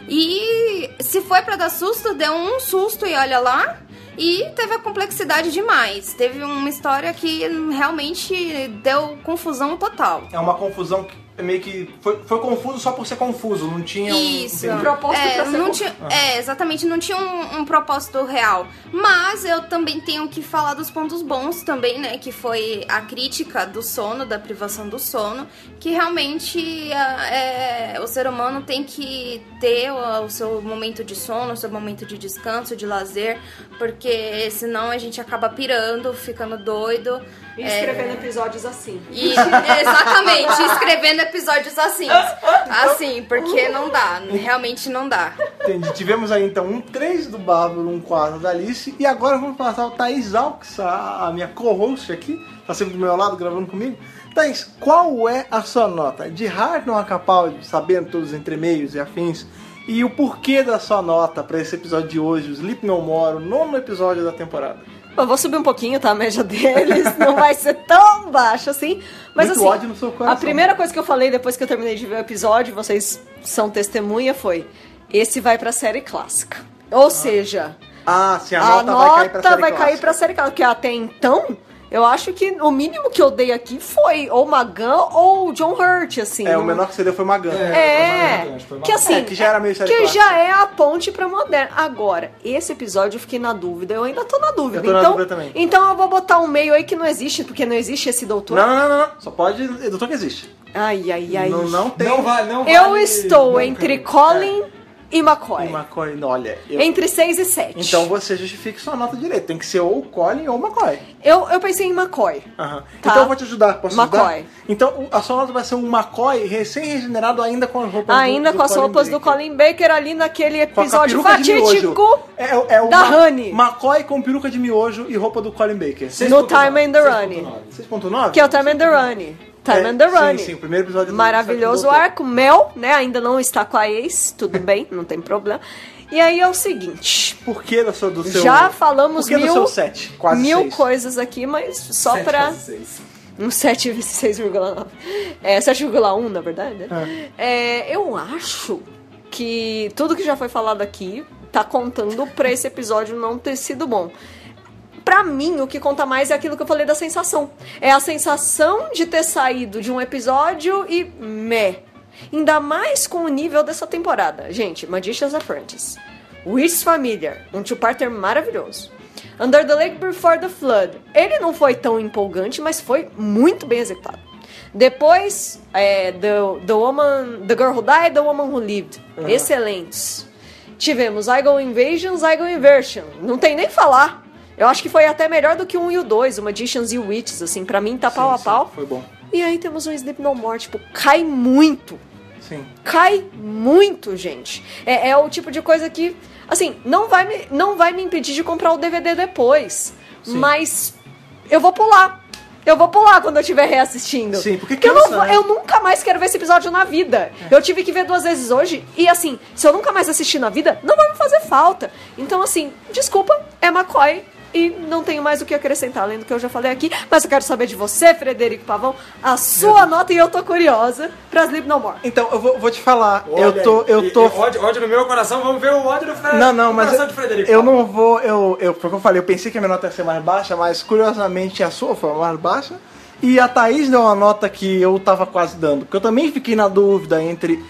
E se foi pra dar susto, deu um susto e olha lá. E teve a complexidade demais. Teve uma história que realmente deu confusão total. É uma confusão que meio que foi, foi confuso só por ser confuso, não tinha um- Isso. entendi. propósito é, pra ser não confuso. tinha, é, exatamente, não tinha um, um propósito real. Mas eu também tenho que falar dos pontos bons também, né? Que foi a crítica do sono, da privação do sono, que realmente a- é, o ser humano tem que ter o, o seu momento de sono, o seu momento de descanso, de lazer, porque senão a gente acaba pirando, ficando doido. E é, escrevendo episódios assim. e, exatamente, escrevendo episódios assim. Assim, porque não dá, realmente não dá. Entendi. Tivemos aí então um 3 do Bárbaro, um 4 da Alice. E agora vamos passar o Thaís Alves, a, a minha co-host aqui, tá sempre do meu lado gravando comigo. Thaís, qual é a sua nota? De hard não Acapaldi, sabendo todos os entremeios e afins, e o porquê da sua nota pra esse episódio de hoje, o Sleep No More, o nono episódio da temporada. Eu vou subir um pouquinho, tá? A média deles (laughs) não vai ser tão baixa assim. Mas Muito assim, ódio no seu coração. a primeira coisa que eu falei depois que eu terminei de ver o episódio, vocês são testemunha, foi: esse vai pra série clássica. Ou seja, Ah, sim, a, a, nota, nota vai cair pra série vai cair clássica. pra série clássica. Porque até então, eu acho que o mínimo que eu dei aqui foi ou Magan ou John Hurt, assim. É, o Não- menor que você deu foi Magan. É, que foi que Magan. assim, É, que já era meio série que clássica. já é a ponte pra moderna. Agora, esse episódio eu fiquei na dúvida, eu ainda tô na dúvida. Eu tô na então, dúvida também. então eu vou botar um meio aí que não existe, porque não existe esse doutor. Não, não, não, não. Só pode. Doutor que existe. Ai, ai, ai. Não, não tem. Não vai, não Eu vale estou nunca. entre Colin e McCoy. McCoy, olha. eu- Entre 6 e 7. Então você justifique sua nota direito. Tem que ser ou Colin ou McCoy. eu, eu pensei em McCoy. Aham. Tá. Então eu vou te ajudar. Posso McCoy. ajudar? Então a sua nota vai ser um McCoy recém-regenerado ainda com as roupas Ainda do, do com as Colin roupas do Baker. Colin Baker ali naquele episódio fatídico É, o- é o da Ma- Honey. McCoy com peruca de miojo e roupa do Colin Baker. no Time and the Running. 6.9? Que é o Time and the Running. Time É, and the sim, Running. sim, o primeiro episódio do- Maravilhoso arco. Mel, né? Ainda não está com a ex, tudo bem, não tem problema. E aí é o seguinte. Por que do seu, do seu já falamos por que do mil, seu sete? Quase mil seis? coisas aqui, mas só Sete pra. Um 7 vezes 6,9. É, 7,1 na verdade. né? É, eu acho que tudo que já foi falado aqui tá contando pra esse episódio não ter sido bom. Pra mim, o que conta mais é aquilo que eu falei da sensação. É a sensação de ter saído de um episódio e meh. Ainda mais com o nível dessa temporada. Gente, Magician's Apprentice. Witch's Familiar, um two-parter maravilhoso. Under the Lake Before the Flood. Ele não foi tão empolgante, mas foi muito bem executado. Depois, é, the, the Woman, The Girl Who Died, The Woman Who Lived. Excelentes. Tivemos I Go Invasion, I Go Inversion. Não tem nem falar. Eu acho que foi até melhor do que 1 e o 2, o Magicians e o Witches, assim, pra mim tá pau a sim, pau. foi bom. E aí temos um Sleep No More, tipo, cai muito. Sim. Cai muito, gente. É, é o tipo de coisa que, assim, não vai me, não vai me impedir de comprar o DVD depois. Mas eu vou pular. Eu vou pular quando eu estiver reassistindo. Sim, porque eu, não cansa, vou- né? eu nunca mais quero ver esse episódio na vida. Eu tive que ver duas vezes hoje. E assim, se eu nunca mais assistir na vida, não vai me fazer falta. Então, assim, desculpa, é McCoy. E não tenho mais o que acrescentar, além do que eu já falei aqui. Mas eu quero saber de você, Frederico Pavão, a sua nota, e eu tô curiosa pra Sleep No More. Então, eu vou, vou te falar. Olha eu tô. Eu e- tô. e ódio, ódio no meu coração, vamos ver o ódio do Fred, Não, não, no mas coração eu, de Frederico. eu não vou. Eu, eu, porque eu falei, eu pensei que a minha nota ia ser mais baixa, mas curiosamente a sua foi mais baixa. E a Thaís deu uma nota que eu tava quase dando. Porque eu também fiquei na dúvida entre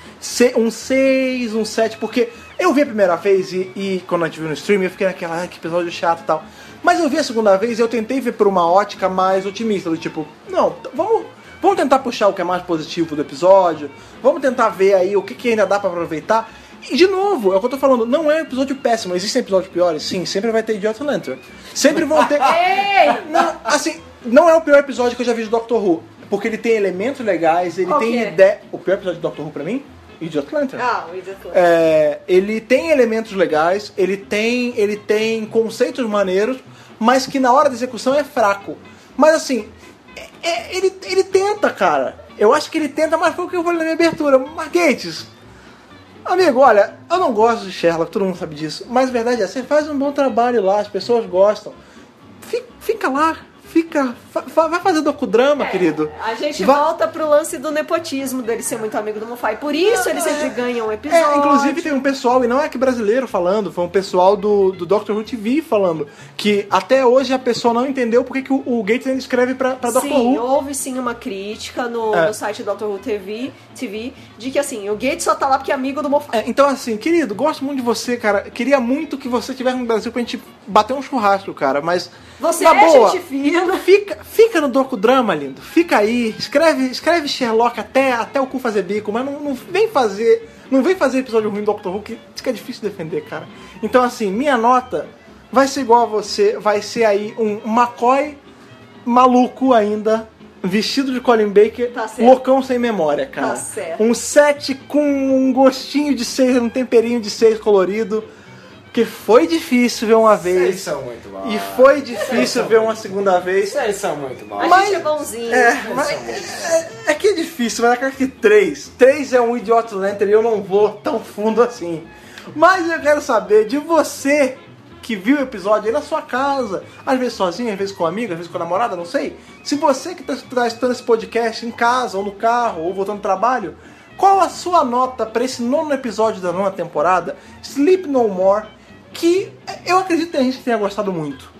um 6, um 7, porque eu vi a primeira vez e, e quando a gente viu no stream eu fiquei naquela, ah, que episódio chato e tal. Mas eu vi a segunda vez e eu tentei ver por uma ótica mais otimista, do tipo, não, vamos. Vamos tentar puxar o que é mais positivo do episódio. Vamos tentar ver aí o que, que ainda dá pra aproveitar. E de novo, é o que eu tô falando, não é um episódio péssimo. Existem episódios piores? Sim, sempre vai ter Idiota Lantern. Sempre vão ter. (laughs) Não, assim, não é o pior episódio que eu já vi de Doctor Who. Porque ele tem elementos legais, ele Qual tem é? ideia. O pior episódio de Doctor Who pra mim? Idiota Lantern. Ah, o Idiot É, ele tem elementos legais, ele tem, ele tem conceitos maneiros, mas que na hora da execução é fraco. Mas assim, é- é- ele, ele tenta, cara. Eu acho que ele tenta, mas foi o que eu falei na minha abertura. Marguetes, amigo, olha, eu não gosto de Sherlock, todo mundo sabe disso. Mas a verdade é, você faz um bom trabalho lá, as pessoas gostam. Fi- Fica lá, fica. fa- fa- vai fazer docudrama, querido. É, A gente Vai- volta pro lance do nepotismo dele ser muito amigo do Mofai. Por isso ele sempre ganha um episódio. É, inclusive tem um pessoal, e não é que brasileiro falando, foi um pessoal do, do Doctor Who TV falando, que até hoje a pessoa não entendeu porque que o, o Gates ainda escreve pra, pra Doctor Sim, Who. houve sim uma crítica no, É. no site Doctor Who TV, TV de que assim, o Gates só tá lá porque é amigo do Mofai. É, então assim, querido, gosto muito de você, cara. Queria muito que você estivesse no Brasil pra gente bater um churrasco, cara, mas. Você na é boa, gente fina. Fica, fica no docudrama, lindo. Fica aí, escreve, escreve Sherlock até, até o cu fazer bico, mas não, não vem fazer. Não vem fazer episódio ruim do Doctor Who, que que é difícil defender, cara. Então, assim, minha nota vai ser igual a você, vai ser aí um McCoy maluco ainda, vestido de Colin Baker, Tá loucão sem memória, cara. Tá certo. Um 7 com um gostinho de 6, um temperinho de 6 colorido. Que foi difícil ver uma Vocês vez. são muito maus. E foi difícil ver uma segunda vez. Vocês são muito A maus. Mas- gente é bonzinho. É, mas é, é que é difícil, mas eu quero que 3. 3 é um idiota lantern e eu não vou tão fundo assim. Mas eu quero saber de você que viu o episódio aí na sua casa, às vezes sozinho, às vezes com amiga, às vezes com a namorada, não sei. Se você que está escutando esse podcast em casa, ou no carro, ou voltando do trabalho, qual a sua nota para esse nono episódio da nona temporada, Sleep No More, que eu acredito que tem gente que tenha gostado muito.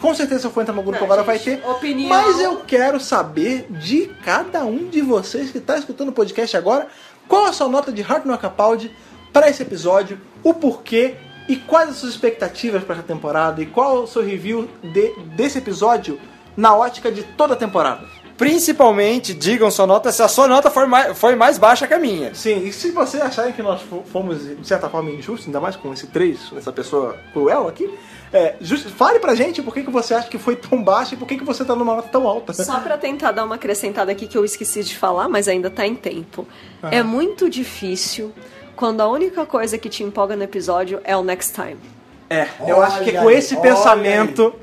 Com certeza se eu for entrar no grupo Não, agora vai gente, ter. opinião- Mas eu quero saber de cada um de vocês que está escutando o podcast agora, qual a sua nota de Heart No Capaldi para esse episódio, o porquê e quais as suas expectativas para essa temporada e qual o seu review de- desse episódio na ótica de toda a temporada. Principalmente, digam sua nota se a sua nota for mais, foi mais baixa que a minha. Sim, e se vocês acharem que nós fo- fomos, de certa forma, injustos, ainda mais com esse 3, essa pessoa cruel aqui, é, just- fale pra gente por que, que você acha que foi tão baixo e por que, que você tá numa nota tão alta. Só pra tentar dar uma acrescentada aqui que eu esqueci de falar, mas ainda tá em tempo. É muito difícil quando a única coisa que te empolga no episódio é o next time. É, eu acho que Olha com esse olha pensamento,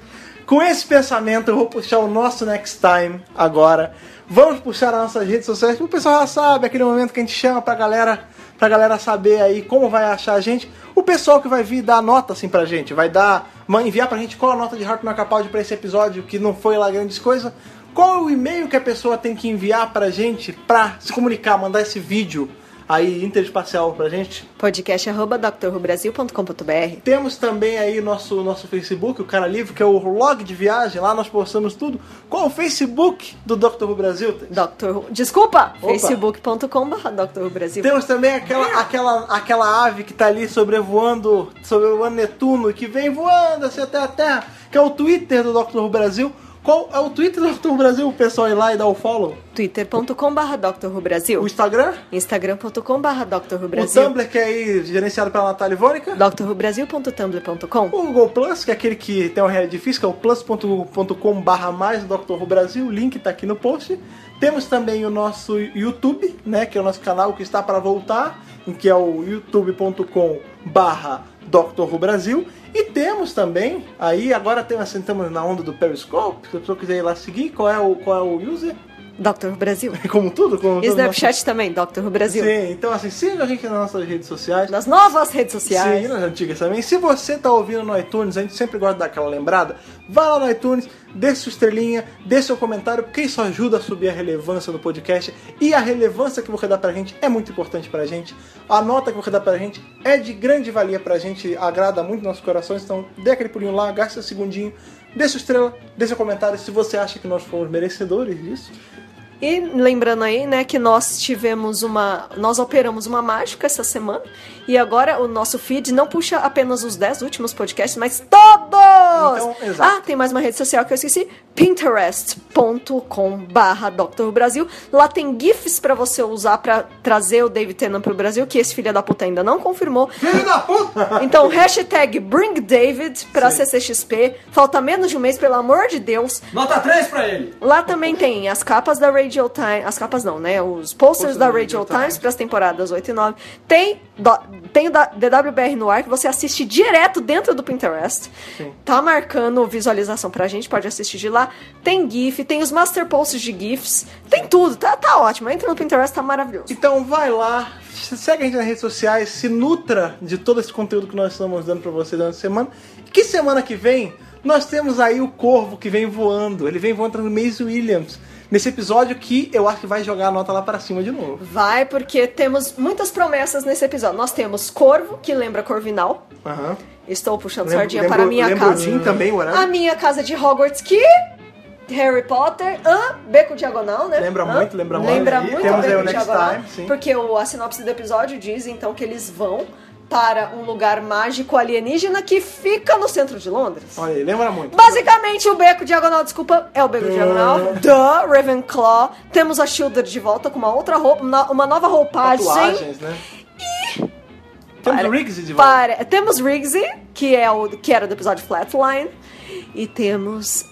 Com esse pensamento, eu vou puxar o nosso next time agora. Vamos puxar as nossas redes sociais, que o pessoal já sabe, aquele momento que a gente chama pra galera, pra galera saber aí como vai achar a gente. O pessoal que vai vir dar nota assim pra gente, vai dar, enviar pra gente qual a nota de no Capaldi pra esse episódio, que não foi lá grandes coisas. Qual é o e-mail que a pessoa tem que enviar pra gente pra se comunicar, mandar esse vídeo aí interespacial pra gente? Podcast arroba drrubrasil.com.br Temos também aí nosso nosso Facebook, o Cara Livre, que é o log de viagem, lá nós postamos tudo. Qual é o Facebook do Dr. Who Brasil? Dr. Desculpa! Facebook.com.br Dr. Who Brasil. Temos também aquela, aquela, aquela ave que tá ali sobrevoando, sobrevoando Netuno, que vem voando assim até a Terra, que é o Twitter do Dr. Who Brasil. Qual é o Twitter do Dr. Brasil? O pessoal ir lá e dar o follow. twitter.com.br Dr. Who Brasil. O Instagram? instagram.com.br Dr. Who O. Tumblr, que é aí gerenciado pela Natália Ivônica. drrubrasil.tumblr.com O Google Plus, que é aquele que tem uma realidade que é o plus.com barra mais Dr. Brasil, o link tá aqui no post. Temos também o nosso YouTube, né, que é o nosso canal que está para voltar, que é o youtube.com barra Dr. Who Brasil. E temos também, aí agora tem, assim, estamos na onda do Periscope, se a pessoa quiser ir lá seguir, qual é o, qual é o user? Dr. Brasil. (laughs) Como tudo, como E Snapchat também, Dr. Brasil. nosso- Sim, então assim, siga a gente nas nossas redes sociais. Nas novas redes sociais. Sim, nas antigas também. Se você tá ouvindo no iTunes, a gente sempre gosta de dar aquela lembrada. Vá lá no iTunes, deixe sua estrelinha, deixe seu comentário, porque isso ajuda a subir a relevância do podcast. E a relevância que você dá pra gente é muito importante pra gente. A nota que você dá pra gente é de grande valia pra gente, agrada muito nossos corações. Então, dê aquele pulinho lá, gaste seu segundinho, deixe sua estrela, deixe seu comentário se você acha que nós fomos merecedores disso. E lembrando aí, né, que nós tivemos uma. Nós operamos uma mágica essa semana. E agora o nosso feed não puxa apenas os 10 últimos podcasts, mas todos! Então, exato. Ah, tem mais uma rede social que eu esqueci: pinterest.com barra Dr. Brasil. Lá tem GIFs pra você usar pra trazer o David Tennant pro Brasil, que esse filho da puta ainda não confirmou. Filho da puta! Então, hashtag BringDavid pra CCXP. Falta menos de um mês, pelo amor de Deus. Nota 3 pra ele. Lá também tem as capas da Radio Times, as capas não, né? Os posters da Radio Times para as temporadas 8 e 9. Tem, do- tem o da DWBR no ar que você assiste direto dentro do Pinterest. Tá marcando visualização pra gente, pode assistir de lá. Tem GIF, tem os master posts de GIFs, tem tudo, tá, tá ótimo. Entra no Pinterest, tá maravilhoso. Então vai lá, segue a gente nas redes sociais, se nutra de todo esse conteúdo que nós estamos dando pra você durante a semana. Que semana que vem nós temos aí o Corvo que vem voando. Ele vem voando no Mace Williams. Nesse episódio que eu acho que vai jogar a nota lá pra cima de novo. Vai, porque temos muitas promessas nesse episódio. Nós temos Corvo, que lembra Corvinal. Aham. Estou puxando Lembro- sardinha lembro- para a minha casa. Jim também, whatever. A minha casa de Hogwarts, que Harry Potter, hã? Beco Diagonal, né? Lembra Hã? muito, lembra muito. Lembra muito temos Beco o Diagonal, Time, sim. Porque o, a sinopse do episódio diz, então, que eles vão para um lugar mágico alienígena que fica no centro de Londres. Olha aí, lembra muito. Basicamente, o Beco Diagonal, desculpa, é o Beco Diagonal. Da Ravenclaw. Temos a Shielded de volta com uma outra roupa, uma uma nova roupagem. Tatuagens, né? Temos Para- o Riggs de volta. Para- Temos Riggsy, que, é o, que era do episódio Flatline. E temos.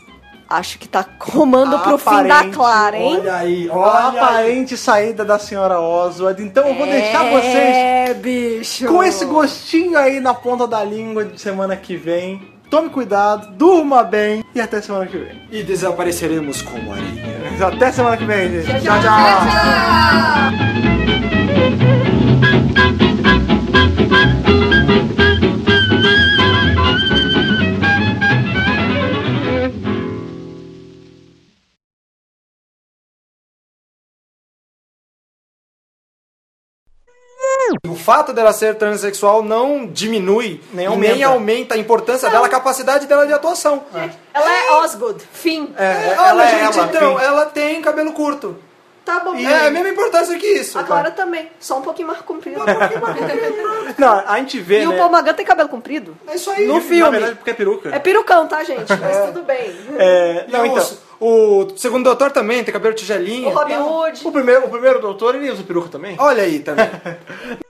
Acho que tá comando pro fim da Aparente, Clara, hein? Olha aí, A olha aí. aparente saída da senhora Oswald. Então eu vou deixar vocês É, bicho. com esse gostinho aí na ponta da língua de semana que vem. Tome cuidado, durma bem e até semana que vem. E desapareceremos como areia. Até semana que vem, gente. Tchau, tchau. O fato dela ser transexual não diminui Nem e aumenta. nem aumenta a importância dela, a capacidade dela de atuação. Ela é Osgood. Fim. É, Olha, ela é gente, ela, então, fim. ela tem cabelo curto. Tá bom. E é a mesma importância que isso. A Clara também. Só um pouquinho mais comprido. (laughs) Não, a gente vê, e né? o Paul Magan tem cabelo comprido? É isso aí. No Na filme. verdade, porque é peruca. É perucão, tá, gente? Mas tudo bem. É, Não, não, então. o segundo doutor também tem cabelo tigelinho. O Robin tá? Hood. O primeiro, o primeiro doutor, ele usa peruca também? Olha aí também. (laughs)